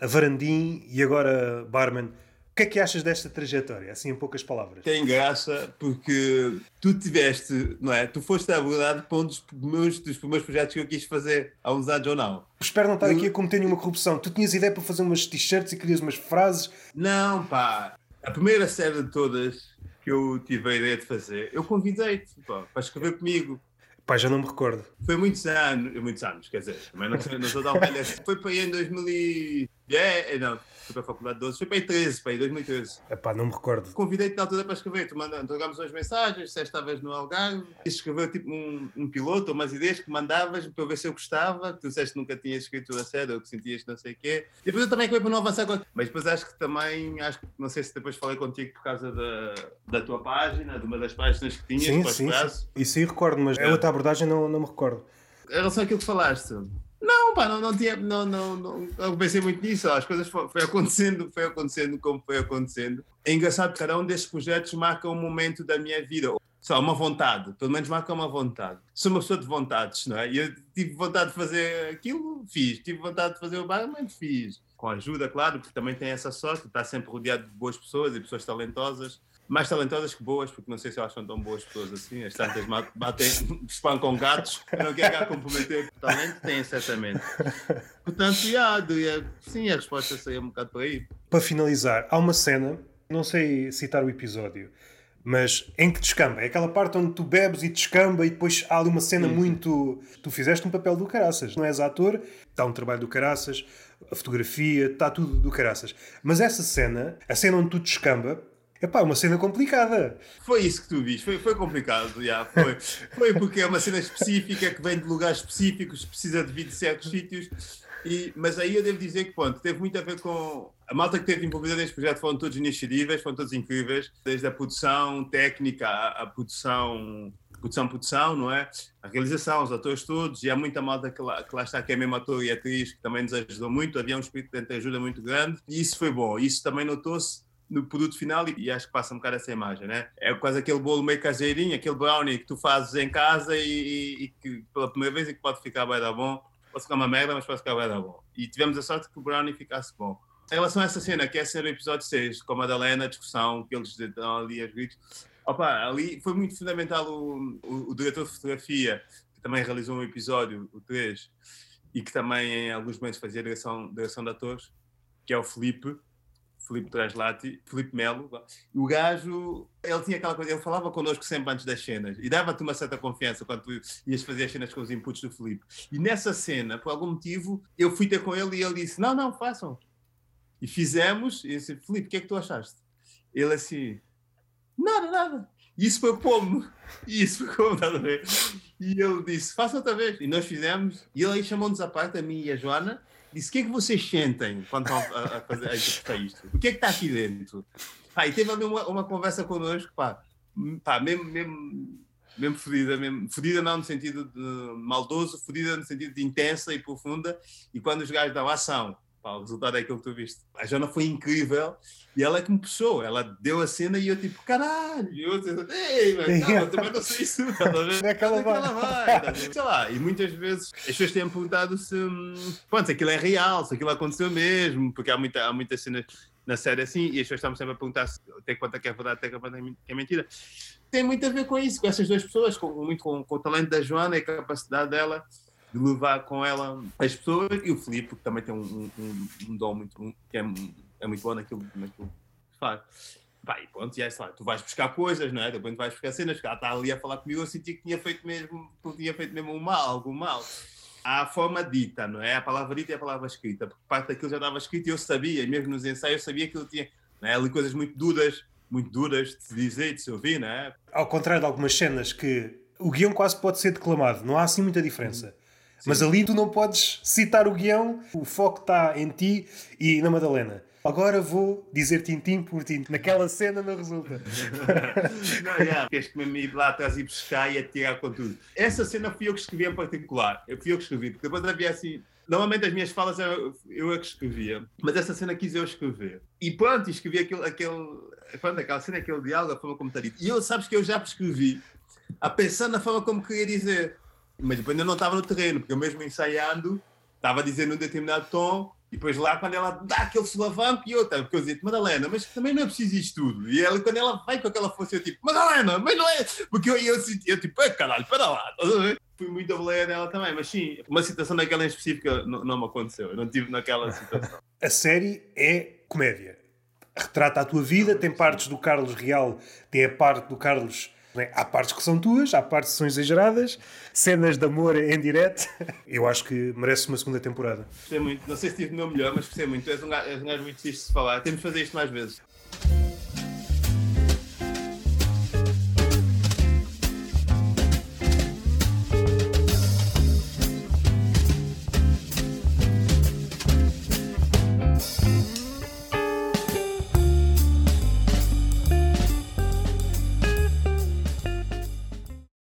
a varandim e agora barman. O que é que achas desta trajetória, assim em poucas palavras? Tem graça porque tu tiveste, não é? Tu foste abordado por um dos meus, dos primeiros projetos que eu quis fazer há uns anos ou não. Espero não estar eu... aqui a cometer nenhuma corrupção. Tu tinhas ideia para fazer umas t-shirts e querias umas frases? Não, pá. A primeira série de todas que eu tive a ideia de fazer, eu convidei-te para escrever comigo. Pá, já não me recordo. Foi muitos anos, muitos anos, quer dizer, também não, não sou tão velha. Foi para aí em 2000 e... É, não, fui para a faculdade de 12, foi para aí 13, para aí 2013. Epá, não me recordo. Convidei-te na altura para escrever, tu manda, trogámos umas mensagens, se estavas no Algarve, e escreveu tipo um, um piloto, umas ideias que mandavas para ver se eu gostava, tu disseste que nunca tinhas escrito a sério, ou que sentias que não sei o quê. E depois eu também acabei por não avançar com Mas depois acho que também, acho que, não sei se depois falei contigo por causa da, da tua página, de uma das páginas que tinhas, sim, sim, sim. Isso sim recordo, mas é. a outra abordagem não, não me recordo. Em relação àquilo que falaste, pá, não, não tinha, não, não, não, pensei muito nisso, as coisas foi, foi, acontecendo, (laughs) foi acontecendo como foi acontecendo. É engraçado cada um desses projetos marca um momento da minha vida, só uma vontade, pelo menos marca uma vontade. Sou uma pessoa de vontades, não é? Eu tive vontade de fazer aquilo, fiz. Tive vontade de fazer o barman, fiz. Com ajuda, claro, porque também tem essa sorte, está sempre rodeado de boas pessoas e pessoas talentosas mais talentosas que boas, porque não sei se elas são tão boas pessoas assim. As tantas batem, (laughs) espancam gatos, não quer cá comprometer o talento, têm certamente. Portanto, yeah, yeah, sim, a resposta seria um bocado por aí. Para finalizar, há uma cena, não sei citar o episódio, mas em que descamba. É aquela parte onde tu bebes e descamba e depois há ali uma cena sim. muito. Tu fizeste um papel do caraças, não és ator, está um trabalho do caraças, a fotografia, está tudo do caraças. Mas essa cena, a cena onde tu descamba, É uma cena complicada. Foi isso que tu viste, foi, foi complicado, yeah, foi. foi porque é uma cena específica que vem de lugares específicos, precisa de vir de certos sítios. E, mas aí eu devo dizer que ponto, teve muito a ver com a malta que teve envolvida neste projeto foram todos iniciativas, foram todos incríveis, desde a produção técnica, a produção, produção, produção, não é? A realização, os atores todos, e há muita malta que lá, que lá está, que é mesmo ator e atriz, que também nos ajudou muito, havia um espírito de ajuda muito grande, e isso foi bom. Isso também notou-se no produto final e, acho que passa um bocado essa imagem, né? É quase aquele bolo meio caseirinho, aquele brownie que tu fazes em casa e, e, que pela primeira vez e que pode ficar bem da bom. Pode ficar uma merda, mas pode ficar bem da bom. E tivemos a sorte que o brownie ficasse bom. Em relação a essa cena, que é a cena do episódio 6, com a Madalena, a discussão que eles dão ali as gritos, opa, ali foi muito fundamental o, o, o diretor de fotografia, que também realizou um episódio, o 3, e que também em alguns momentos fazia direção, direção de atores, que é o Felipe, Filipe Traslati, Filipe Melo, o gajo, ele tinha aquela coisa, ele falava connosco sempre antes das cenas e dava-te uma certa confiança quando tu ias fazer as cenas com os inputs do Filipe. E nessa cena, por algum motivo, eu fui ter com ele e ele disse: Não, não, façam. E fizemos, e eu disse: Filipe, o que é que tu achaste? Ele assim: Nada, nada. E isso preocupou-me. (laughs) E isso preocupou-me, nada a ver? E ele disse: Faça outra vez. E nós fizemos, e ele aí chamou-nos à parte, a mim e a Joana, disse: o que é que vocês sentem quando estão a, a, fazer, a interpretar isto? O que é que está aqui dentro? Ah, e teve ali uma, uma conversa connosco, pá, pá mesmo, mesmo, mesmo fodida, mesmo, fodida não no sentido de maldoso, fodida no sentido de intensa e profunda, e quando os gajos dão ação, pá, o resultado é aquilo que tu viste. A Jona foi incrível, e ela é que me puxou, ela deu a cena e eu tipo, caralho, e eu disse, ei, mas (laughs) calma, também não sei isso, tá vendo? É que ela vai. vai tá sei lá, e muitas vezes as pessoas têm perguntado se, pronto, se aquilo é real, se aquilo aconteceu mesmo, porque há, muita, há muitas cenas na série assim, e as pessoas estão sempre a perguntar se, até quanto é que é verdade, até quanto é que é mentira. Tem muito a ver com isso, com essas duas pessoas, com, muito com, com o talento da Joana e a capacidade dela de levar com ela as pessoas e o Filipe, que também tem um, um, um dom muito, que é é muito bom naquilo, que faz. Pá, e pronto, e é, lá, tu vais buscar coisas, não é? Depois vais buscar cenas, ela está ali a falar comigo, eu senti que tinha feito mesmo, que tinha feito mesmo um mal, algum mal. Há a forma dita, não é? A palavra dita e a palavra escrita, porque parte daquilo já estava escrito e eu sabia, e mesmo nos ensaios eu sabia que ele tinha, não é? Ali coisas muito duras, muito duras de se dizer e de se ouvir, não é? Ao contrário de algumas cenas que o guião quase pode ser declamado, não há assim muita diferença. Sim. Mas ali tu não podes citar o guião, o foco está em ti e na Madalena. Agora vou dizer tintim por tintim. Naquela cena não resulta. (laughs) não, yeah, queres que me ir lá atrás e buscar e atirar com tudo. Essa cena fui eu que escrevi em particular. Eu fui eu que escrevi, porque depois havia assim. Normalmente as minhas falas eu, eu é que escrevia, mas essa cena quis eu escrever. E pronto, escrevi aquele, aquele, pronto, aquela cena, aquele diálogo, a forma como está dito. E eu, sabes que eu já escrevi, a pensar na forma como queria dizer. Mas depois ainda não estava no terreno, porque eu mesmo ensaiando, estava a dizer num determinado tom, e depois lá, quando ela dá aquele solavanco, e eu, porque eu dizia, Madalena, mas também não é preciso isto tudo. E ela, quando ela vai com aquela força, eu tipo, Madalena, mas não é. Porque eu, eu, eu, eu tipo, caralho, para lá. Fui muito a boleia dela também, mas sim, uma situação daquela em específica não, não me aconteceu. Eu não tive naquela situação. (laughs) a série é comédia. Retrata a tua vida, tem partes do Carlos Real, tem a parte do Carlos é? Há partes que são tuas, há partes que são exageradas, cenas de amor em direto. (laughs) Eu acho que merece uma segunda temporada. Gostei muito. Não sei se tive o meu melhor, mas gostei muito. És um gajo, és um gajo muito fixe de falar. Temos de fazer isto mais vezes.